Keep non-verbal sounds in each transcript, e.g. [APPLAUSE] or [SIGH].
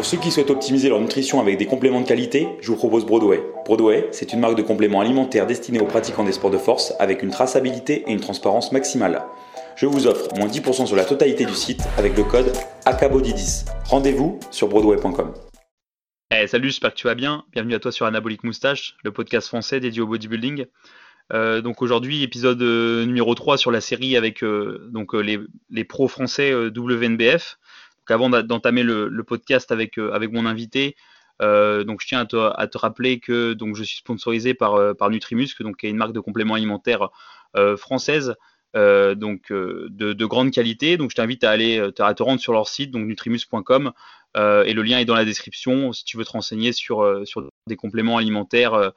Pour ceux qui souhaitent optimiser leur nutrition avec des compléments de qualité, je vous propose Broadway. Broadway, c'est une marque de compléments alimentaires destinée aux pratiquants des sports de force avec une traçabilité et une transparence maximale. Je vous offre moins 10% sur la totalité du site avec le code ACABODY10. Rendez-vous sur broadway.com. Eh, salut, j'espère que tu vas bien. Bienvenue à toi sur Anabolic Moustache, le podcast français dédié au bodybuilding. Euh, donc aujourd'hui, épisode euh, numéro 3 sur la série avec euh, donc, les, les, pros français WNBF avant d'entamer le, podcast avec, euh, avec mon invité, euh, donc je tiens à te, rappeler que donc je suis sponsorisé par, euh, par Nutrimusc, qui est une marque de compléments alimentaires française. donc de, grande qualité. Donc je t'invite à aller à te rendre sur leur site, donc nutrimus.com, et le lien est dans la description si tu veux te renseigner sur, sur des compléments alimentaires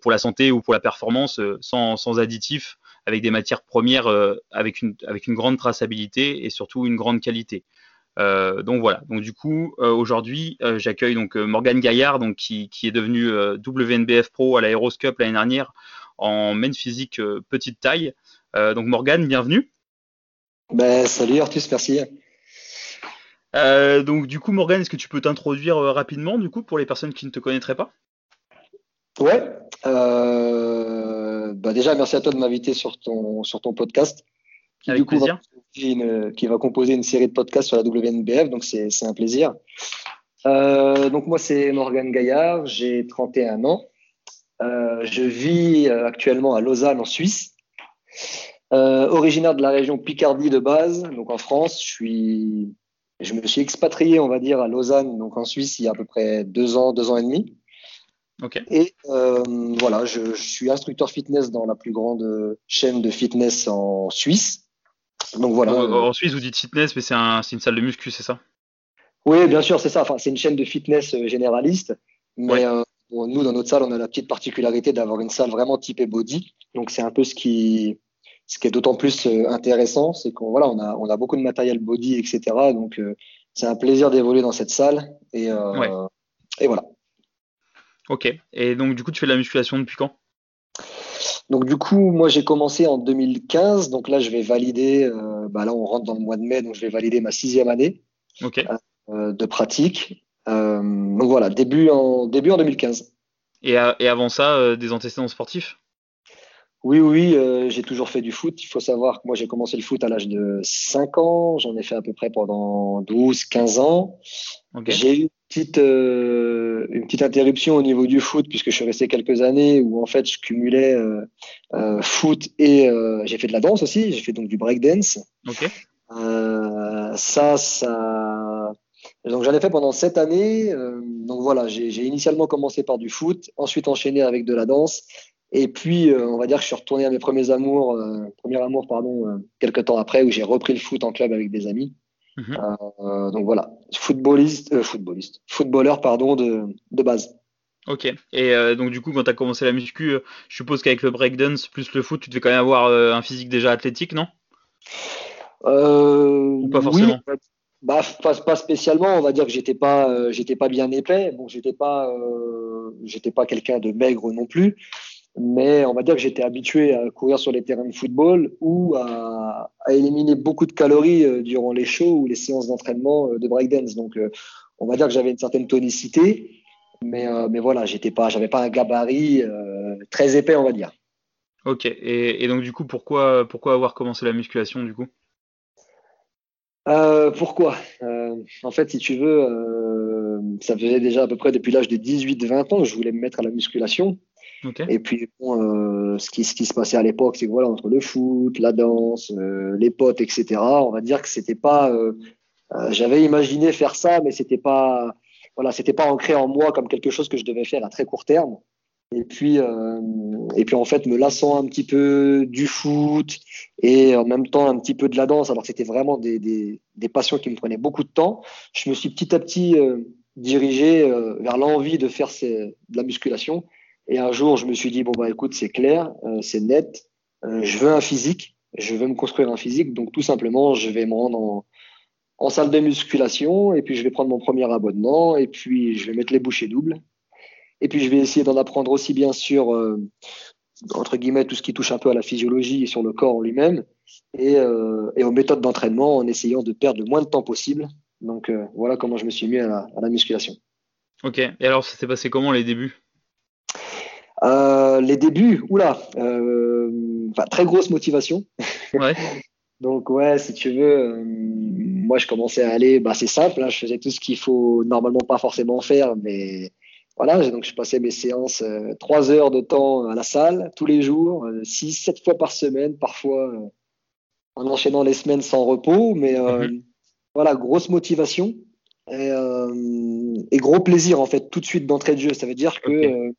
pour la santé ou pour la performance sans, sans additifs, avec des matières premières avec, une, avec une grande traçabilité et surtout une grande qualité. Euh, donc voilà. Donc du coup, euh, aujourd'hui, euh, j'accueille donc Morgane Gaillard, donc qui, est devenu WNBF Pro à l'Aeroscope l'année dernière en main physique petite taille. donc Morgane, bienvenue. Ben, salut Artus, merci. donc du coup, Morgane, est-ce que tu peux t'introduire rapidement du coup pour les personnes qui ne te connaîtraient pas? Ouais. Bah, déjà, merci à toi de m'inviter sur ton, sur ton podcast. Avec plaisir qui va composer une série de podcasts sur la WNBF, donc c'est un plaisir. Euh, donc moi, c'est Morgan Gaillard, j'ai 31 ans. Euh, je vis euh, actuellement à Lausanne, en Suisse. originaire de la région Picardie de base, donc en France. Je, suis, je me suis expatrié, on va dire, à Lausanne, donc en Suisse, il y a à peu près deux ans, deux ans et demi. Okay. Et voilà, je, je, suis instructeur fitness dans la plus grande chaîne de fitness en Suisse. Donc voilà. En, Suisse, vous dites fitness, mais c'est une salle de muscu, c'est ça? Oui, bien sûr, c'est ça. Enfin, c'est une chaîne de fitness euh, généraliste. Mais euh, nous, dans notre salle, on a la petite particularité d'avoir une salle vraiment typée body. Donc c'est un peu ce qui, ce qui est d'autant plus euh, intéressant, c'est qu'on voilà, on a, on a beaucoup de matériel body, etc. Donc c'est un plaisir d'évoluer dans cette salle. Et, et voilà. Ok. Et donc du coup, tu fais de la musculation depuis quand? Donc du coup, moi j'ai commencé en 2015, donc là je vais valider, euh, bah là on rentre dans le mois de mai, donc je vais valider ma sixième année euh, de pratique. Euh, donc voilà, début en, début en 2015. Et, et avant ça, des antécédents sportifs? Oui, oui, j'ai toujours fait du foot. Il faut savoir que moi, j'ai commencé le foot à l'âge de 5 ans. J'en ai fait à peu près pendant 12, 15 ans. J'ai eu petite, euh, une petite interruption au niveau du foot puisque je suis resté quelques années où en fait je cumulais euh, euh, foot et j'ai fait de la danse aussi. J'ai fait donc du break dance. ça, ça. Donc j'en ai fait pendant sept années. donc voilà, j'ai initialement commencé par du foot, ensuite enchaîné avec de la danse. Et puis, on va dire que je suis retourné à mes premiers amours, premier amour, pardon, quelques temps après, où j'ai repris le foot en club avec des amis. Mhm. Euh, donc voilà, footballiste, euh, footballiste, footballeur pardon de, de base. Ok. Et euh, donc du coup, quand tu as commencé la muscu, je suppose qu'avec le breakdance plus le foot, tu devais quand même avoir un physique déjà athlétique, non? Ou pas forcément? bah, pas, pas, spécialement. On va dire que j'étais pas, j'étais pas bien épais. Bon, j'étais pas, j'étais pas quelqu'un de maigre non plus mais on va dire que j'étais habitué à courir sur les terrains de football ou à, éliminer beaucoup de calories euh, durant les shows ou les séances d'entraînement euh, de breakdance. Donc, euh, on va dire que j'avais une certaine tonicité, mais, mais voilà, j'étais pas, j'avais pas un gabarit très épais, on va dire. Ok. Et, donc, du coup, pourquoi, pourquoi avoir commencé la musculation, du coup? Pourquoi? En fait, si tu veux, ça faisait déjà à peu près depuis l'âge de 18-20 ans que je voulais me mettre à la musculation. Et puis, euh, ce, qui, se passait à l'époque, c'est que voilà, entre le foot, la danse, euh, les potes, etc., on va dire que c'était pas. Euh, j'avais imaginé faire ça, mais c'était pas. Voilà, c'était pas ancré en moi comme quelque chose que je devais faire à très court terme. Et puis, et puis en fait, me lassant un petit peu du foot et en même temps un petit peu de la danse, alors que c'était vraiment des, des, passions qui me prenaient beaucoup de temps, je me suis petit à petit dirigé vers l'envie de faire de la musculation et un jour, je me suis dit, bon, bah, écoute, c'est clair, euh, c'est net, euh, je veux un physique, je veux me construire un physique, donc tout simplement, je vais me rendre en, en, salle de musculation, et puis je vais prendre mon premier abonnement, et puis je vais mettre les bouchées doubles, et puis je vais essayer d'en apprendre aussi bien sûr, euh, entre guillemets, tout ce qui touche un peu à la physiologie et sur le corps en lui-même, et, et aux méthodes d'entraînement en essayant de perdre le moins de temps possible. Donc voilà comment je me suis mis à la, musculation. Ok, et alors ça s'est passé comment les débuts? Les débuts, oula, très grosse motivation. Ouais. [LAUGHS] Donc ouais, si tu veux, moi je commençais à aller, bah, c'est simple, hein, je faisais tout ce qu'il faut normalement pas forcément faire, mais voilà, donc je passais mes séances euh, trois heures de temps à la salle tous les jours, euh, six, sept fois par semaine, parfois euh, en enchaînant les semaines sans repos, mais mhm. voilà, grosse motivation et, gros plaisir en fait tout de suite d'entrée de jeu. Ça veut dire que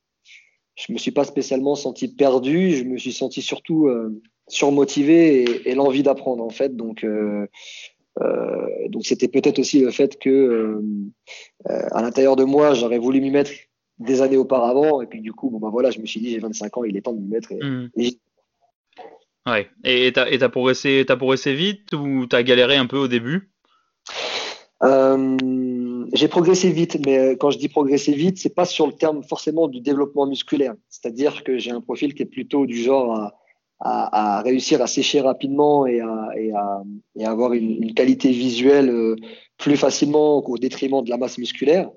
je me suis pas spécialement senti perdu, je me suis senti surtout surmotivé et, et l'envie d'apprendre en fait. Donc euh, donc c'était peut-être aussi le fait que euh, euh, à l'intérieur de moi, j'aurais voulu m'y mettre des années auparavant. Et puis du coup, bon bah voilà, je me suis dit j'ai 25 ans, il est temps de m'y mettre. Et, mmh. Ouais. Et t'as as progressé, as progressé vite ou t'as galéré un peu au début? J'ai progressé vite, mais quand je dis progresser vite, c'est pas sur le terme forcément du développement musculaire. C'est-à-dire que j'ai un profil qui est plutôt du genre à, à, à, réussir à sécher rapidement et à, et à, et avoir une, une, qualité visuelle euh, plus facilement au détriment de la masse musculaire.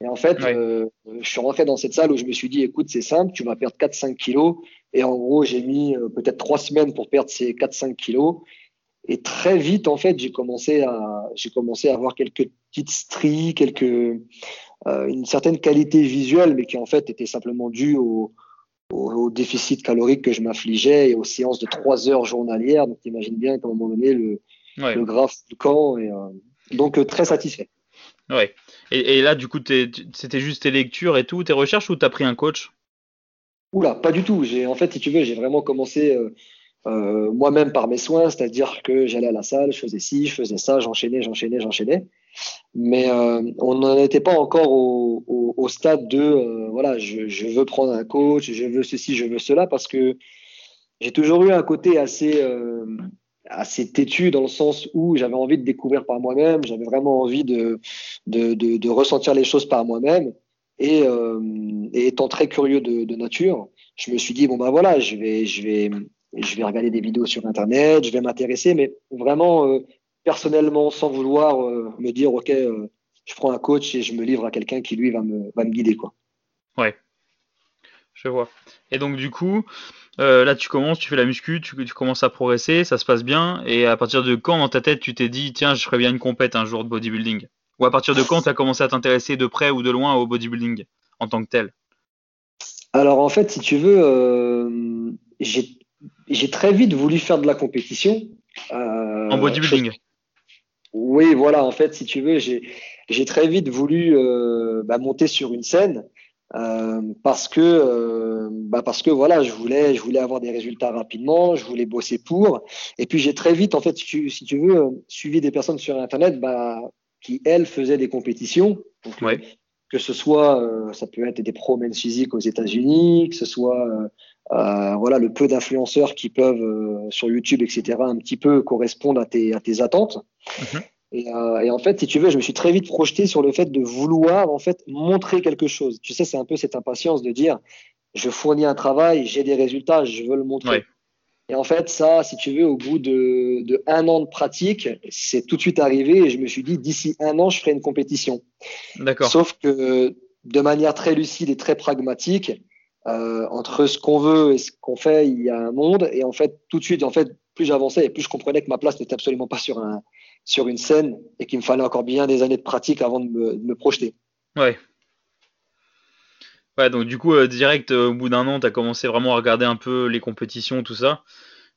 Et en fait, euh, je suis rentré dans cette salle où je me suis dit, écoute, c'est simple, tu vas perdre 4-5 kilos. Et en gros, j'ai mis euh, peut-être trois semaines pour perdre ces 4-5 kilos. Et très vite, en fait, j'ai commencé à, j'ai commencé à avoir quelques petites stries, quelques, euh, une certaine qualité visuelle, mais qui en fait était simplement due au, au, déficit calorique que je m'affligeais et aux séances de trois heures journalières. Donc, imagines bien qu'à un moment donné, le, le graphe du camp. Et, euh, donc, euh, très satisfait. Ouais. Et, là, du coup, c'était juste tes lectures et tout, tes recherches ou tu as pris un coach? Oula, pas du tout. En fait, si tu veux, j'ai vraiment commencé euh, euh, moi-même par mes soins, c'est-à-dire que j'allais à la salle, je faisais ci, je faisais ça, j'enchaînais, j'enchaînais, j'enchaînais. Mais euh, on n'en était pas encore au, stade de euh, voilà, je, veux prendre un coach, je veux ceci, je veux cela, parce que j'ai toujours eu un côté assez assez têtu dans le sens où j'avais envie de découvrir par moi-même, j'avais vraiment envie de de, ressentir les choses par moi-même. Et, étant très curieux de, de, nature, je me suis dit bon ben voilà, je vais je vais je vais regarder des vidéos sur Internet, je vais m'intéresser, mais vraiment euh, personnellement, sans vouloir euh, me dire, OK, euh, je prends un coach et je me livre à quelqu'un qui, lui, va me, va me guider. Quoi. Ouais, je vois. Et donc, du coup, là, tu commences, tu fais la muscu, tu, tu, commences à progresser, ça se passe bien. Et à partir de quand, dans ta tête, tu t'es dit, tiens, je ferais bien une compète un jour de bodybuilding? Ou à partir de quand tu as commencé à t'intéresser de près ou de loin au bodybuilding en tant que tel? Alors, en fait, si tu veux, j'ai j'ai très vite voulu faire de la compétition. Euh, en bodybuilding Oui, voilà, en fait, si tu veux, j'ai très vite voulu euh, bah, monter sur une scène euh, parce que bah parce que voilà, je voulais je voulais avoir des résultats rapidement, je voulais bosser pour. Et puis j'ai très vite, en fait, si tu, si tu veux, suivi des personnes sur Internet bah, qui elles faisaient des compétitions. Donc, ouais que ce soit, ça peut être des pro men's physiques aux États-Unis, que ce soit euh, euh, voilà le peu d'influenceurs qui peuvent sur YouTube, etc., un petit peu correspondre à tes, à tes attentes. Mhm. Et, et, en fait, si tu veux, je me suis très vite projeté sur le fait de vouloir en fait montrer quelque chose. Tu sais, c'est un peu cette impatience de dire, je fournis un travail, j'ai des résultats, je veux le montrer. Et en fait, ça, si tu veux, au bout de, de un an de pratique, c'est tout de suite arrivé et je me suis dit, d'ici un an, je ferai une compétition. D'accord. Sauf que de manière très lucide et très pragmatique, euh, entre ce qu'on veut et ce qu'on fait, il y a un monde. Et en fait, tout de suite, en fait, plus j'avançais et plus je comprenais que ma place n'était absolument pas sur, un, sur une scène et qu'il me fallait encore bien des années de pratique avant de me, de me projeter. Ouais. Ouais, donc du coup, euh, direct, euh, au bout d'un an, tu as commencé vraiment à regarder un peu les compétitions, tout ça.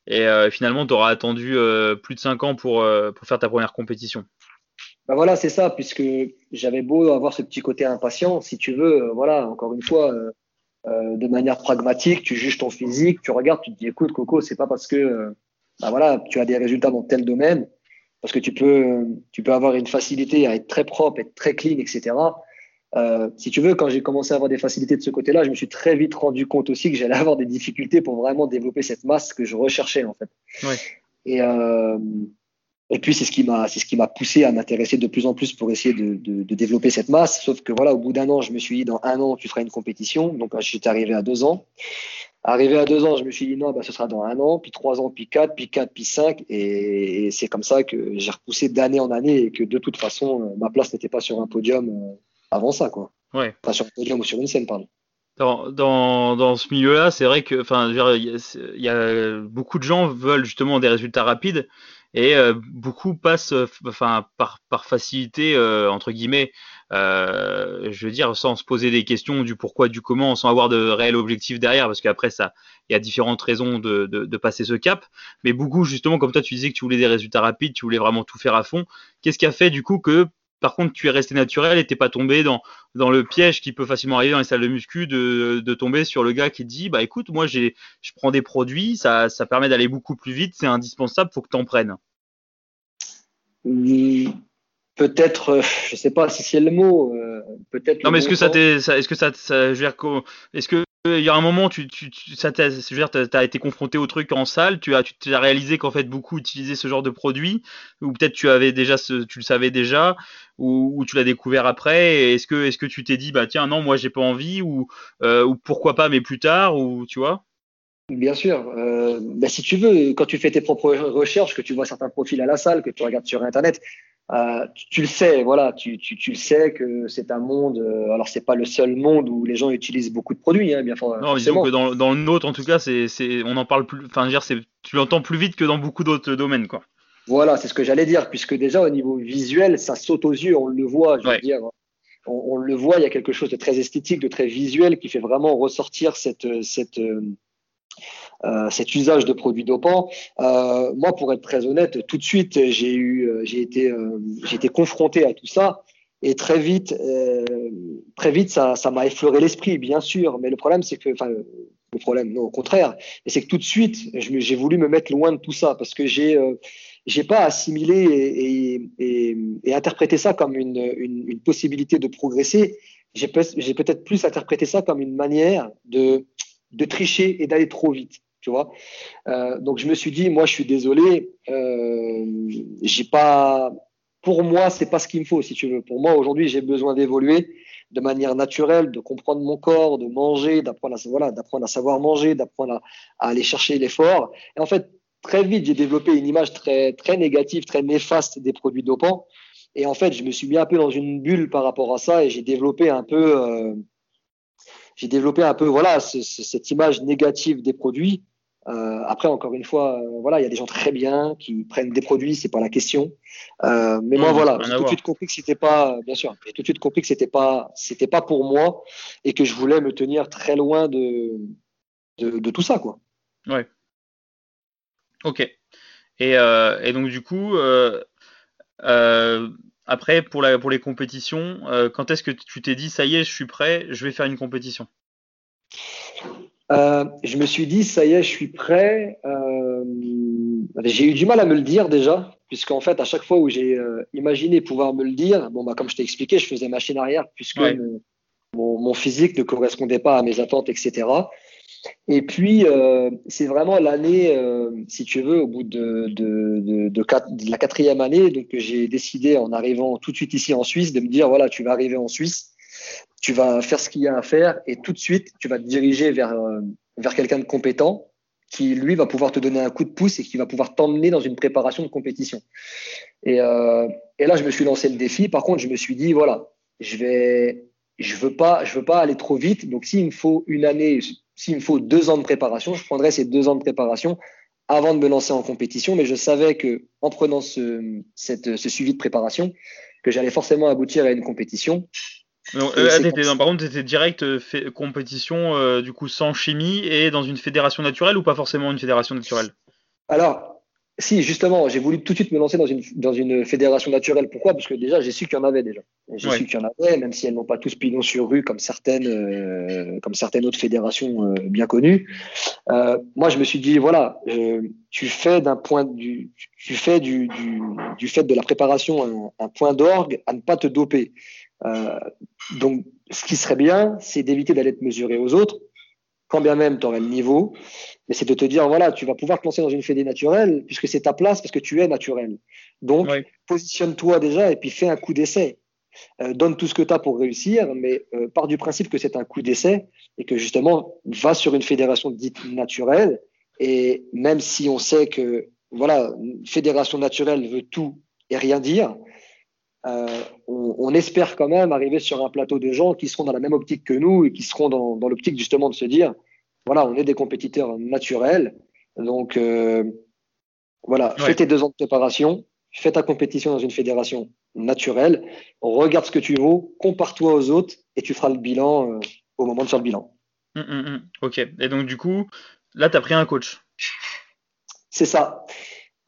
Et finalement, tu auras attendu plus de 5 ans pour, pour faire ta première compétition. Ben voilà, c'est ça, puisque j'avais beau avoir ce petit côté impatient, si tu veux, voilà, encore une fois, de manière pragmatique, tu juges ton physique, tu regardes, tu te dis, écoute, Coco, c'est pas parce que ben voilà, tu as des résultats dans tel domaine, parce que tu peux, tu peux avoir une facilité à être très propre, être très clean, etc. Euh, si tu veux, quand j'ai commencé à avoir des facilités de ce côté-là, je me suis très vite rendu compte aussi que j'allais avoir des difficultés pour vraiment développer cette masse que je recherchais en fait. Ouais. Et, euh, et puis c'est ce qui m'a, c'est ce qui m'a poussé à m'intéresser de plus en plus pour essayer de, de, de développer cette masse. Sauf que voilà, au bout d'un an, je me suis dit dans un an tu feras une compétition. Donc j'étais arrivé à deux ans. Arrivé à deux ans, je me suis dit non, bah, ce sera dans un an, puis trois ans, puis quatre, puis quatre, puis cinq. Et, c'est comme ça que j'ai repoussé d'année en année et que de toute façon, euh, ma place n'était pas sur un podium euh, avant ça. Quoi. Ouais. Pas sur un podium ou sur une scène, pardon. Dans, dans, dans ce milieu-là, c'est vrai que, enfin, il y, a beaucoup de gens veulent justement des résultats rapides et euh, beaucoup passent, enfin, par, par facilité entre guillemets, euh, je veux dire, sans se poser des questions du pourquoi, du comment, sans avoir de réel objectif derrière, parce qu'après, ça, il y a différentes raisons de, de, passer ce cap. Mais beaucoup, justement, comme toi, tu disais que tu voulais des résultats rapides, tu voulais vraiment tout faire à fond. Qu'est-ce qui a fait, du coup, que, par contre, tu es resté naturel et t'es pas tombé dans, dans le piège qui peut facilement arriver dans les salles de muscu de, de tomber sur le gars qui te dit, bah écoute, moi, j'ai, je prends des produits, ça, ça permet d'aller beaucoup plus vite, c'est indispensable, faut que t'en prennes peut-être, euh, je sais pas si c'est le mot, euh, peut-être. Non, mais est-ce que ça t'est, est-ce que ça, ça, je veux dire, est-ce que il y a un moment, tu, tu, tu ça je veux dire, t'as été confronté au truc en salle, tu as, tu t'es réalisé qu'en fait beaucoup utilisaient ce genre de produit, ou peut-être tu avais déjà, tu le savais déjà, ou, tu l'as découvert après. Est-ce que, est-ce que tu t'es dit, bah tiens, non, moi j'ai pas envie, ou, euh, ou pourquoi pas, mais plus tard, ou tu vois? Bien sûr. Euh, bah, si tu veux, quand tu fais tes propres recherches, que tu vois certains profils à la salle, que tu regardes sur Internet, euh, tu, le sais, voilà, tu, tu, tu le sais que c'est un monde. Euh, alors c'est pas le seul monde où les gens utilisent beaucoup de produits, hein, bien Non, mais disons que dans, dans, le nôtre, en tout cas, c'est, c'est, on en parle plus. Enfin, tu l'entends plus vite que dans beaucoup d'autres domaines, quoi. Voilà, c'est ce que j'allais dire, puisque déjà au niveau visuel, ça saute aux yeux, on le voit. Je veux dire, on, on, le voit, il y a quelque chose de très esthétique, de très visuel, qui fait vraiment ressortir cette cette euh, euh, cet usage de produits dopants. Euh, moi, pour être très honnête, tout de suite, j'ai eu, euh, j'ai été, j'ai été confronté à tout ça. Et très vite, très vite, ça, ça m'a effleuré l'esprit, bien sûr. Mais le problème, c'est que, enfin, le problème, non, au contraire, c'est que tout de suite, j'ai voulu me mettre loin de tout ça parce que j'ai, j'ai pas assimilé et, et, et, interprété ça comme une, une, une possibilité de progresser. J'ai, j'ai peut-être plus interprété ça comme une manière de, de tricher et d'aller trop vite tu vois. Euh, donc je me suis dit, moi je suis désolé, euh, j'ai pas, pour moi c'est pas ce qu'il me faut si tu veux. Pour moi aujourd'hui j'ai besoin d'évoluer de manière naturelle, de comprendre mon corps, de manger, d'apprendre à voilà, d'apprendre à savoir manger, d'apprendre à, aller chercher l'effort. Et en fait très vite j'ai développé une image très très négative, très néfaste des produits dopants. Et en fait je me suis mis un peu dans une bulle par rapport à ça et j'ai développé un peu euh, j'ai développé un peu voilà cette image négative des produits. Euh, après, encore une fois, euh, voilà, il y a des gens très bien qui prennent des produits, c'est pas la question. Euh, mais moi, voilà, j'ai tout de suite compris que c'était pas, bien sûr, j'ai tout de suite compris que c'était pas, c'était pas pour moi et que je voulais me tenir très loin de, de, de tout ça, quoi. Ouais. Ok. Et, et donc du coup, après, pour, la, pour les compétitions, quand est-ce que tu t'es dit, ça y est, je suis prêt, je vais faire une compétition? Euh, Je me suis dit, ça y est, je suis prêt. Euh, j'ai eu du mal à me le dire déjà, puisqu'en fait, à chaque fois où j'ai euh, imaginé pouvoir me le dire, bon, bah, comme je t'ai expliqué, je faisais machine arrière, puisque mon, mon, physique ne correspondait pas à mes attentes, etc. Et puis, euh, c'est vraiment l'année, euh, si tu veux, au bout de, de, de, de, la quatrième année, donc j'ai décidé en arrivant tout de suite ici en Suisse de me dire, voilà, tu vas arriver en Suisse, tu vas faire ce qu'il y a à faire et tout de suite, tu vas te diriger vers, euh, vers quelqu'un de compétent qui, lui, va pouvoir te donner un coup de pouce et qui va pouvoir t'emmener dans une préparation de compétition. Et, euh, et là, je me suis lancé le défi. Par contre, je me suis dit, voilà, je vais, je veux pas, je veux pas aller trop vite. Donc, s'il me faut une année, s'il me faut deux ans de préparation, je prendrai ces deux ans de préparation avant de me lancer en compétition. Mais je savais que en prenant ce, ce suivi de préparation, que j'allais forcément aboutir à une compétition. Euh, par contre, c'était direct euh, fait, compétition euh, du coup sans chimie et dans une fédération naturelle ou pas forcément une fédération naturelle? Alors, si, justement, j'ai voulu tout de suite me lancer dans une, dans une fédération naturelle. Pourquoi? Parce que déjà, j'ai su qu'il y en avait déjà. J'ai su qu'il y en avait, même si elles n'ont pas tous pignon sur rue comme certaines, comme certaines autres fédérations bien connues. Moi, je me suis dit, voilà, tu fais d'un point du, tu fais du, du, du, fait de la préparation un, un point d'orgue à ne pas te doper. Euh, donc, ce qui serait bien, c'est d'éviter d'aller te mesurer aux autres, quand bien même tu aurais le niveau, mais c'est de te dire, voilà, tu vas pouvoir te lancer dans une fédé naturelle, puisque c'est ta place, parce que tu es naturel. Donc, positionne-toi déjà et puis fais un coup d'essai. donne tout ce que tu as pour réussir, mais part du principe que c'est un coup d'essai et que justement, va sur une fédération dite naturelle. Et même si on sait que, voilà, une fédération naturelle veut tout et rien dire, on, espère quand même arriver sur un plateau de gens qui seront dans la même optique que nous et qui seront dans, dans l'optique justement de se dire, voilà, on est des compétiteurs naturels. Donc, euh, voilà, fais tes deux ans de préparation, fais ta compétition dans une fédération naturelle, regarde ce que tu vaux, compare-toi aux autres et tu feras le bilan euh, au moment de faire le bilan. Hum, hum, hum. ok. Et donc, du coup, là, tu as pris un coach. C'est ça.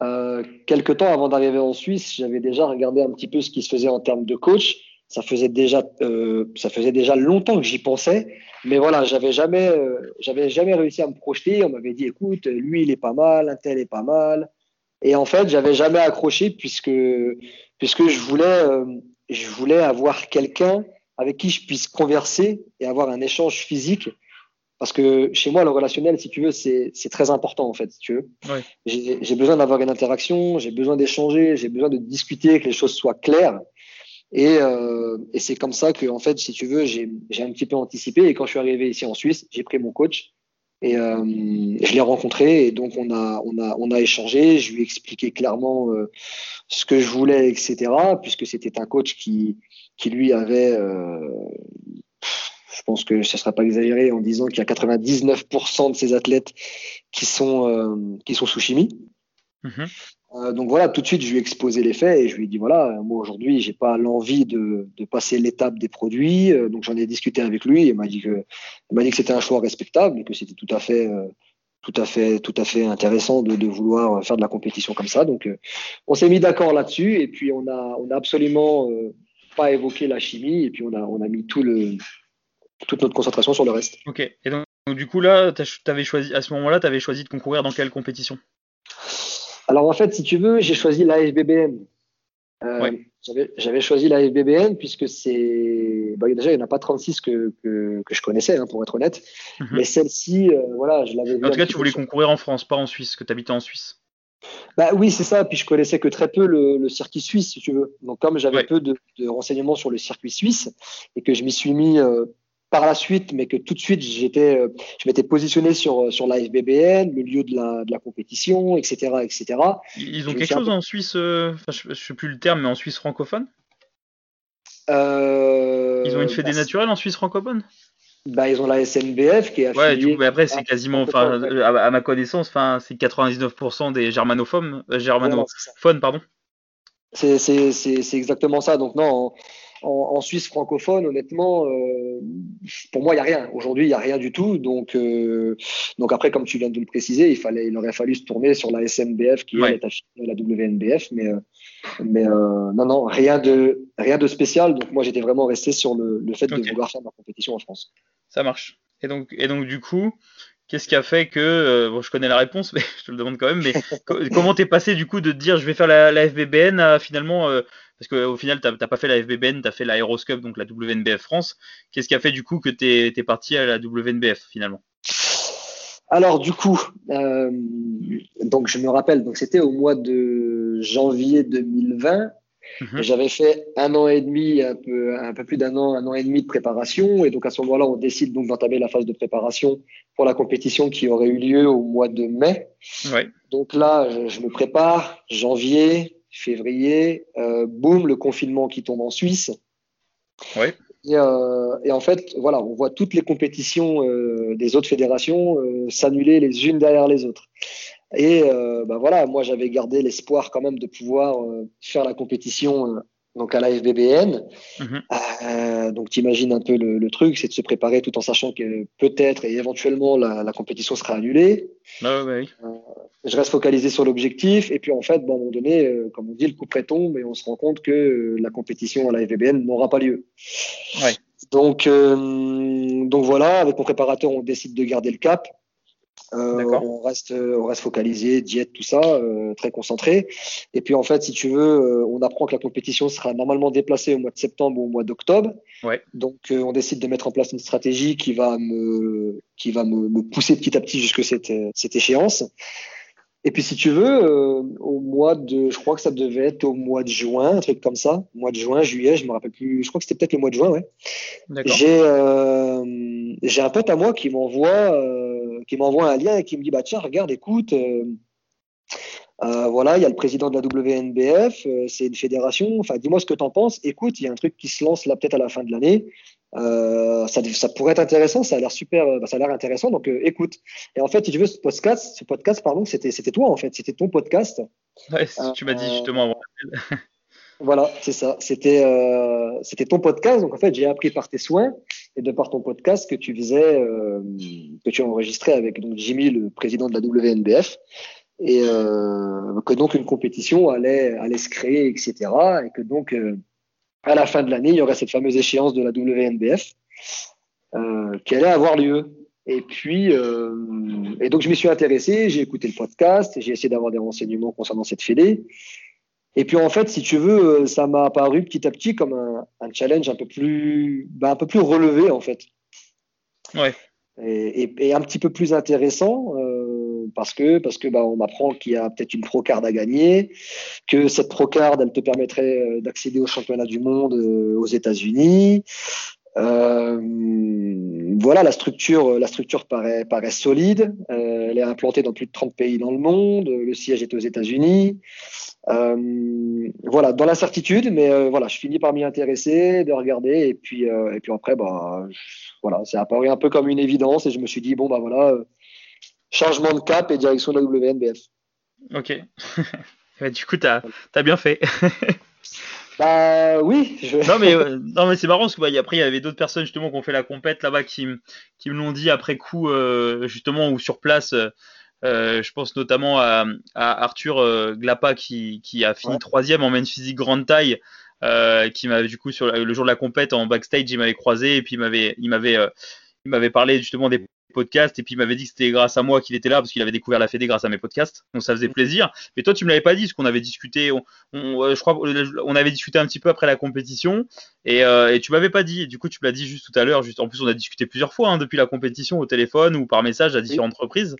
Euh, quelques temps avant d'arriver en Suisse, j'avais déjà regardé un petit peu ce qui se faisait en termes de coach. Ça faisait déjà, euh, ça faisait déjà longtemps que j'y pensais, mais voilà, j'avais jamais, euh, j'avais jamais réussi à me projeter. On m'avait dit, écoute, lui il est pas mal, un tel est pas mal, et en fait, j'avais jamais accroché puisque puisque je voulais, euh, je voulais avoir quelqu'un avec qui je puisse converser et avoir un échange physique. Parce que chez moi, le relationnel, si tu veux, c'est très important, en fait, si tu veux. J'ai besoin d'avoir une interaction, j'ai besoin d'échanger, j'ai besoin de discuter, que les choses soient claires. Et, euh, et c'est comme ça que, en fait, si tu veux, j'ai un petit peu anticipé. Et quand je suis arrivé ici en Suisse, j'ai pris mon coach et euh, je l'ai rencontré. Et donc, on a, on, a, on a échangé. Je lui ai expliqué clairement euh, ce que je voulais, etc. Puisque c'était un coach qui, qui lui avait. Je pense que ce ne sera pas exagéré en disant qu'il y a 99% de ces athlètes qui sont, euh, qui sont sous chimie. Mm-hmm. Euh, donc voilà, tout de suite, je lui ai exposé les faits et je lui ai dit voilà, moi aujourd'hui, j'ai pas l'envie de, de, passer l'étape des produits. Euh, donc j'en ai discuté avec lui. Et il m'a dit que, il m'a dit que c'était un choix respectable et que c'était tout à fait, euh, tout à fait, tout à fait intéressant de, de, vouloir faire de la compétition comme ça. Donc on s'est mis d'accord là-dessus et puis on a, on a absolument pas évoqué la chimie et puis on a, on a mis tout le, toute notre concentration sur le reste. Ok. Et donc, du coup là, avais choisi à ce moment-là, tu avais choisi de concourir dans quelle compétition? Alors en fait, si tu veux, j'ai choisi la FBBN. Euh, j'avais choisi la FBBN puisque c'est. Bah, déjà, il n'y en a pas 36 que, que, je connaissais, hein, pour être honnête. Mhm. Mais celle-ci, euh, voilà, je l'avais En tout cas, tu voulais concourir en France, pas en Suisse, que tu habitais en Suisse. Bah oui, c'est ça. Puis je connaissais que très peu le, circuit suisse, si tu veux. Donc comme j'avais peu de, renseignements sur le circuit suisse et que je m'y suis mis euh, par la suite, mais que tout de suite j'étais, euh, je m'étais positionné sur euh, sur la FBBN, le lieu de la, de la compétition, etc., etc. Ils ont quelque chose en Suisse, euh, je, ne sais plus le terme, mais en Suisse francophone? Ils ont une fédé bah, naturelle en Suisse francophone? Bah, ils ont la SNBF qui est affiliée. Ouais, du coup, mais après, c'est quasiment, enfin, à, ma connaissance, enfin, c'est 99% des germanophones, germanophones, pardon. C'est exactement ça. Donc, non, en, Suisse francophone, honnêtement, euh, pour moi, il n'y a rien. Aujourd'hui, il n'y a rien du tout. Donc, euh, donc après, comme tu viens de le préciser, il, fallait, il aurait fallu se tourner sur la SNBF qui est affiliée à la WNBF. Mais, euh, mais non, non, rien de, rien de spécial. Donc, moi, j'étais vraiment resté sur le, fait de vouloir faire ma compétition en France. Ça marche. Et donc, et donc du coup, Qu'est-ce qui a fait que, bon, je connais la réponse, [LAUGHS] mais je te le demande quand même, mais [LAUGHS] comment t'es passé du coup de dire je vais faire la, la FBBN à finalement parce qu'au final, tu n'as pas fait la FBBN, tu as fait la Aeroscope, donc la WNBF France. Qu'est-ce qui a fait du coup que tu es, parti à la WNBF finalement? Alors du coup, euh, donc je me rappelle, donc c'était au mois de janvier 2020. Mhm. J'avais fait un an et demi, un peu, un peu plus d'un an, un an et demi de préparation. Et donc à ce moment-là, on décide donc d'entamer la phase de préparation pour la compétition qui aurait eu lieu au mois de mai. Donc là, je me prépare, janvier, février, euh, boum, le confinement qui tombe en Suisse. Ouais. Et, euh, et, en fait, voilà, on voit toutes les compétitions euh, des autres fédérations s'annuler les unes derrière les autres. Et euh, bah voilà, moi j'avais gardé l'espoir quand même de pouvoir euh, faire la compétition donc à la FBBN. Mhm. Euh, donc tu imagines un peu le, le truc, c'est de se préparer tout en sachant que peut-être et éventuellement la, la compétition sera annulée. Ah oui. euh, je reste focalisé sur l'objectif et puis en fait, bon, à un moment donné, euh, comme on dit, le coup près tombe et on se rend compte que euh, la compétition à la FBBN n'aura pas lieu. Ouais. Donc, euh, donc voilà, avec mon préparateur, on décide de garder le cap. Euh, on reste, on reste focalisé, diète, tout ça, euh, très concentré. Et puis en fait, si tu veux, euh, on apprend que la compétition sera normalement déplacée au mois de septembre ou au mois d'octobre. Ouais. Donc on décide de mettre en place une stratégie qui va me, qui va me, me pousser petit à petit jusque cette, cette échéance. Et puis si tu veux, euh, au mois de, je crois que ça devait être au mois de juin, un truc comme ça, mois de juin, juillet, je me rappelle plus. Je crois que c'était peut-être le mois de juin, ouais. J'ai euh, j'ai un pote à moi qui m'envoie euh, qui m'envoie un lien et qui me dit bah tiens regarde écoute. voilà, il y a le président de la WNBF, c'est une fédération. Enfin, dis-moi ce que tu en penses. Écoute, il y a un truc qui se lance là peut-être à la fin de l'année. Euh, ça, ça, pourrait être intéressant, ça a l'air super, bah, ça a l'air intéressant, donc euh, écoute. Et en fait, si tu veux, ce podcast, ce podcast, pardon, c'était, c'était toi en fait, c'était ton podcast. Ouais, tu m'as dit euh, justement avant. [LAUGHS] voilà, c'est ça. C'était, c'était ton podcast, donc en fait, j'ai appris par tes soins et de par ton podcast que tu faisais, que tu as enregistré avec donc Jimmy, le président de la WNBF, et que donc une compétition allait, allait se créer, etc. Et que donc à la fin de l'année, il y aurait cette fameuse échéance de la WNBF euh, qui allait avoir lieu. Et puis, euh, et donc je m'y suis intéressé, j'ai écouté le podcast, j'ai essayé d'avoir des renseignements concernant cette fédé. Et puis en fait, si tu veux, euh, ça m'a apparu petit à petit comme un, un challenge un peu plus, bah, un peu plus relevé en fait. Ouais. Et, et, et un petit peu plus intéressant. Euh, parce que parce que bah, on m'apprend qu'il y a peut-être une procard à gagner, que cette procard elle te permettrait euh, d'accéder au championnat du monde euh, aux États-Unis. Euh, voilà, la structure, la structure paraît, solide. elle est implantée dans plus de 30 pays dans le monde. Le siège est aux États-Unis. voilà, dans l'incertitude, mais voilà, je finis par m'y intéresser, de regarder, et puis, et puis après, bah, voilà, c'est apparu un peu comme une évidence, et je me suis dit bon bah voilà, changement de cap et direction de la WNBF. Ok. [LAUGHS] du coup, tu as, bien fait. [LAUGHS] bah oui. Non mais, euh, non, mais c'est marrant parce que bah, après, il y avait d'autres personnes justement qui ont fait la compète là-bas qui, qui me l'ont dit après coup, euh, justement, ou sur place. Euh, je pense notamment à, Arthur Glapa qui, qui, a fini troisième en men's physique grande taille. qui m'avait du coup sur le jour de la compète en backstage il m'avait croisé et puis il m'avait il m'avait il m'avait parlé justement des podcasts et puis il m'avait dit que c'était grâce à moi qu'il était là parce qu'il avait découvert la Fédé grâce à mes podcasts. Donc ça faisait mm. plaisir. Mais toi tu me l'avais pas dit ce qu'on avait discuté on, euh, je crois on avait discuté un petit peu après la compétition. Et, euh, et tu m'avais pas dit. Et du coup tu me l'as dit juste tout à l'heure juste en plus on a discuté plusieurs fois hein, depuis la compétition au téléphone ou par message à différentes reprises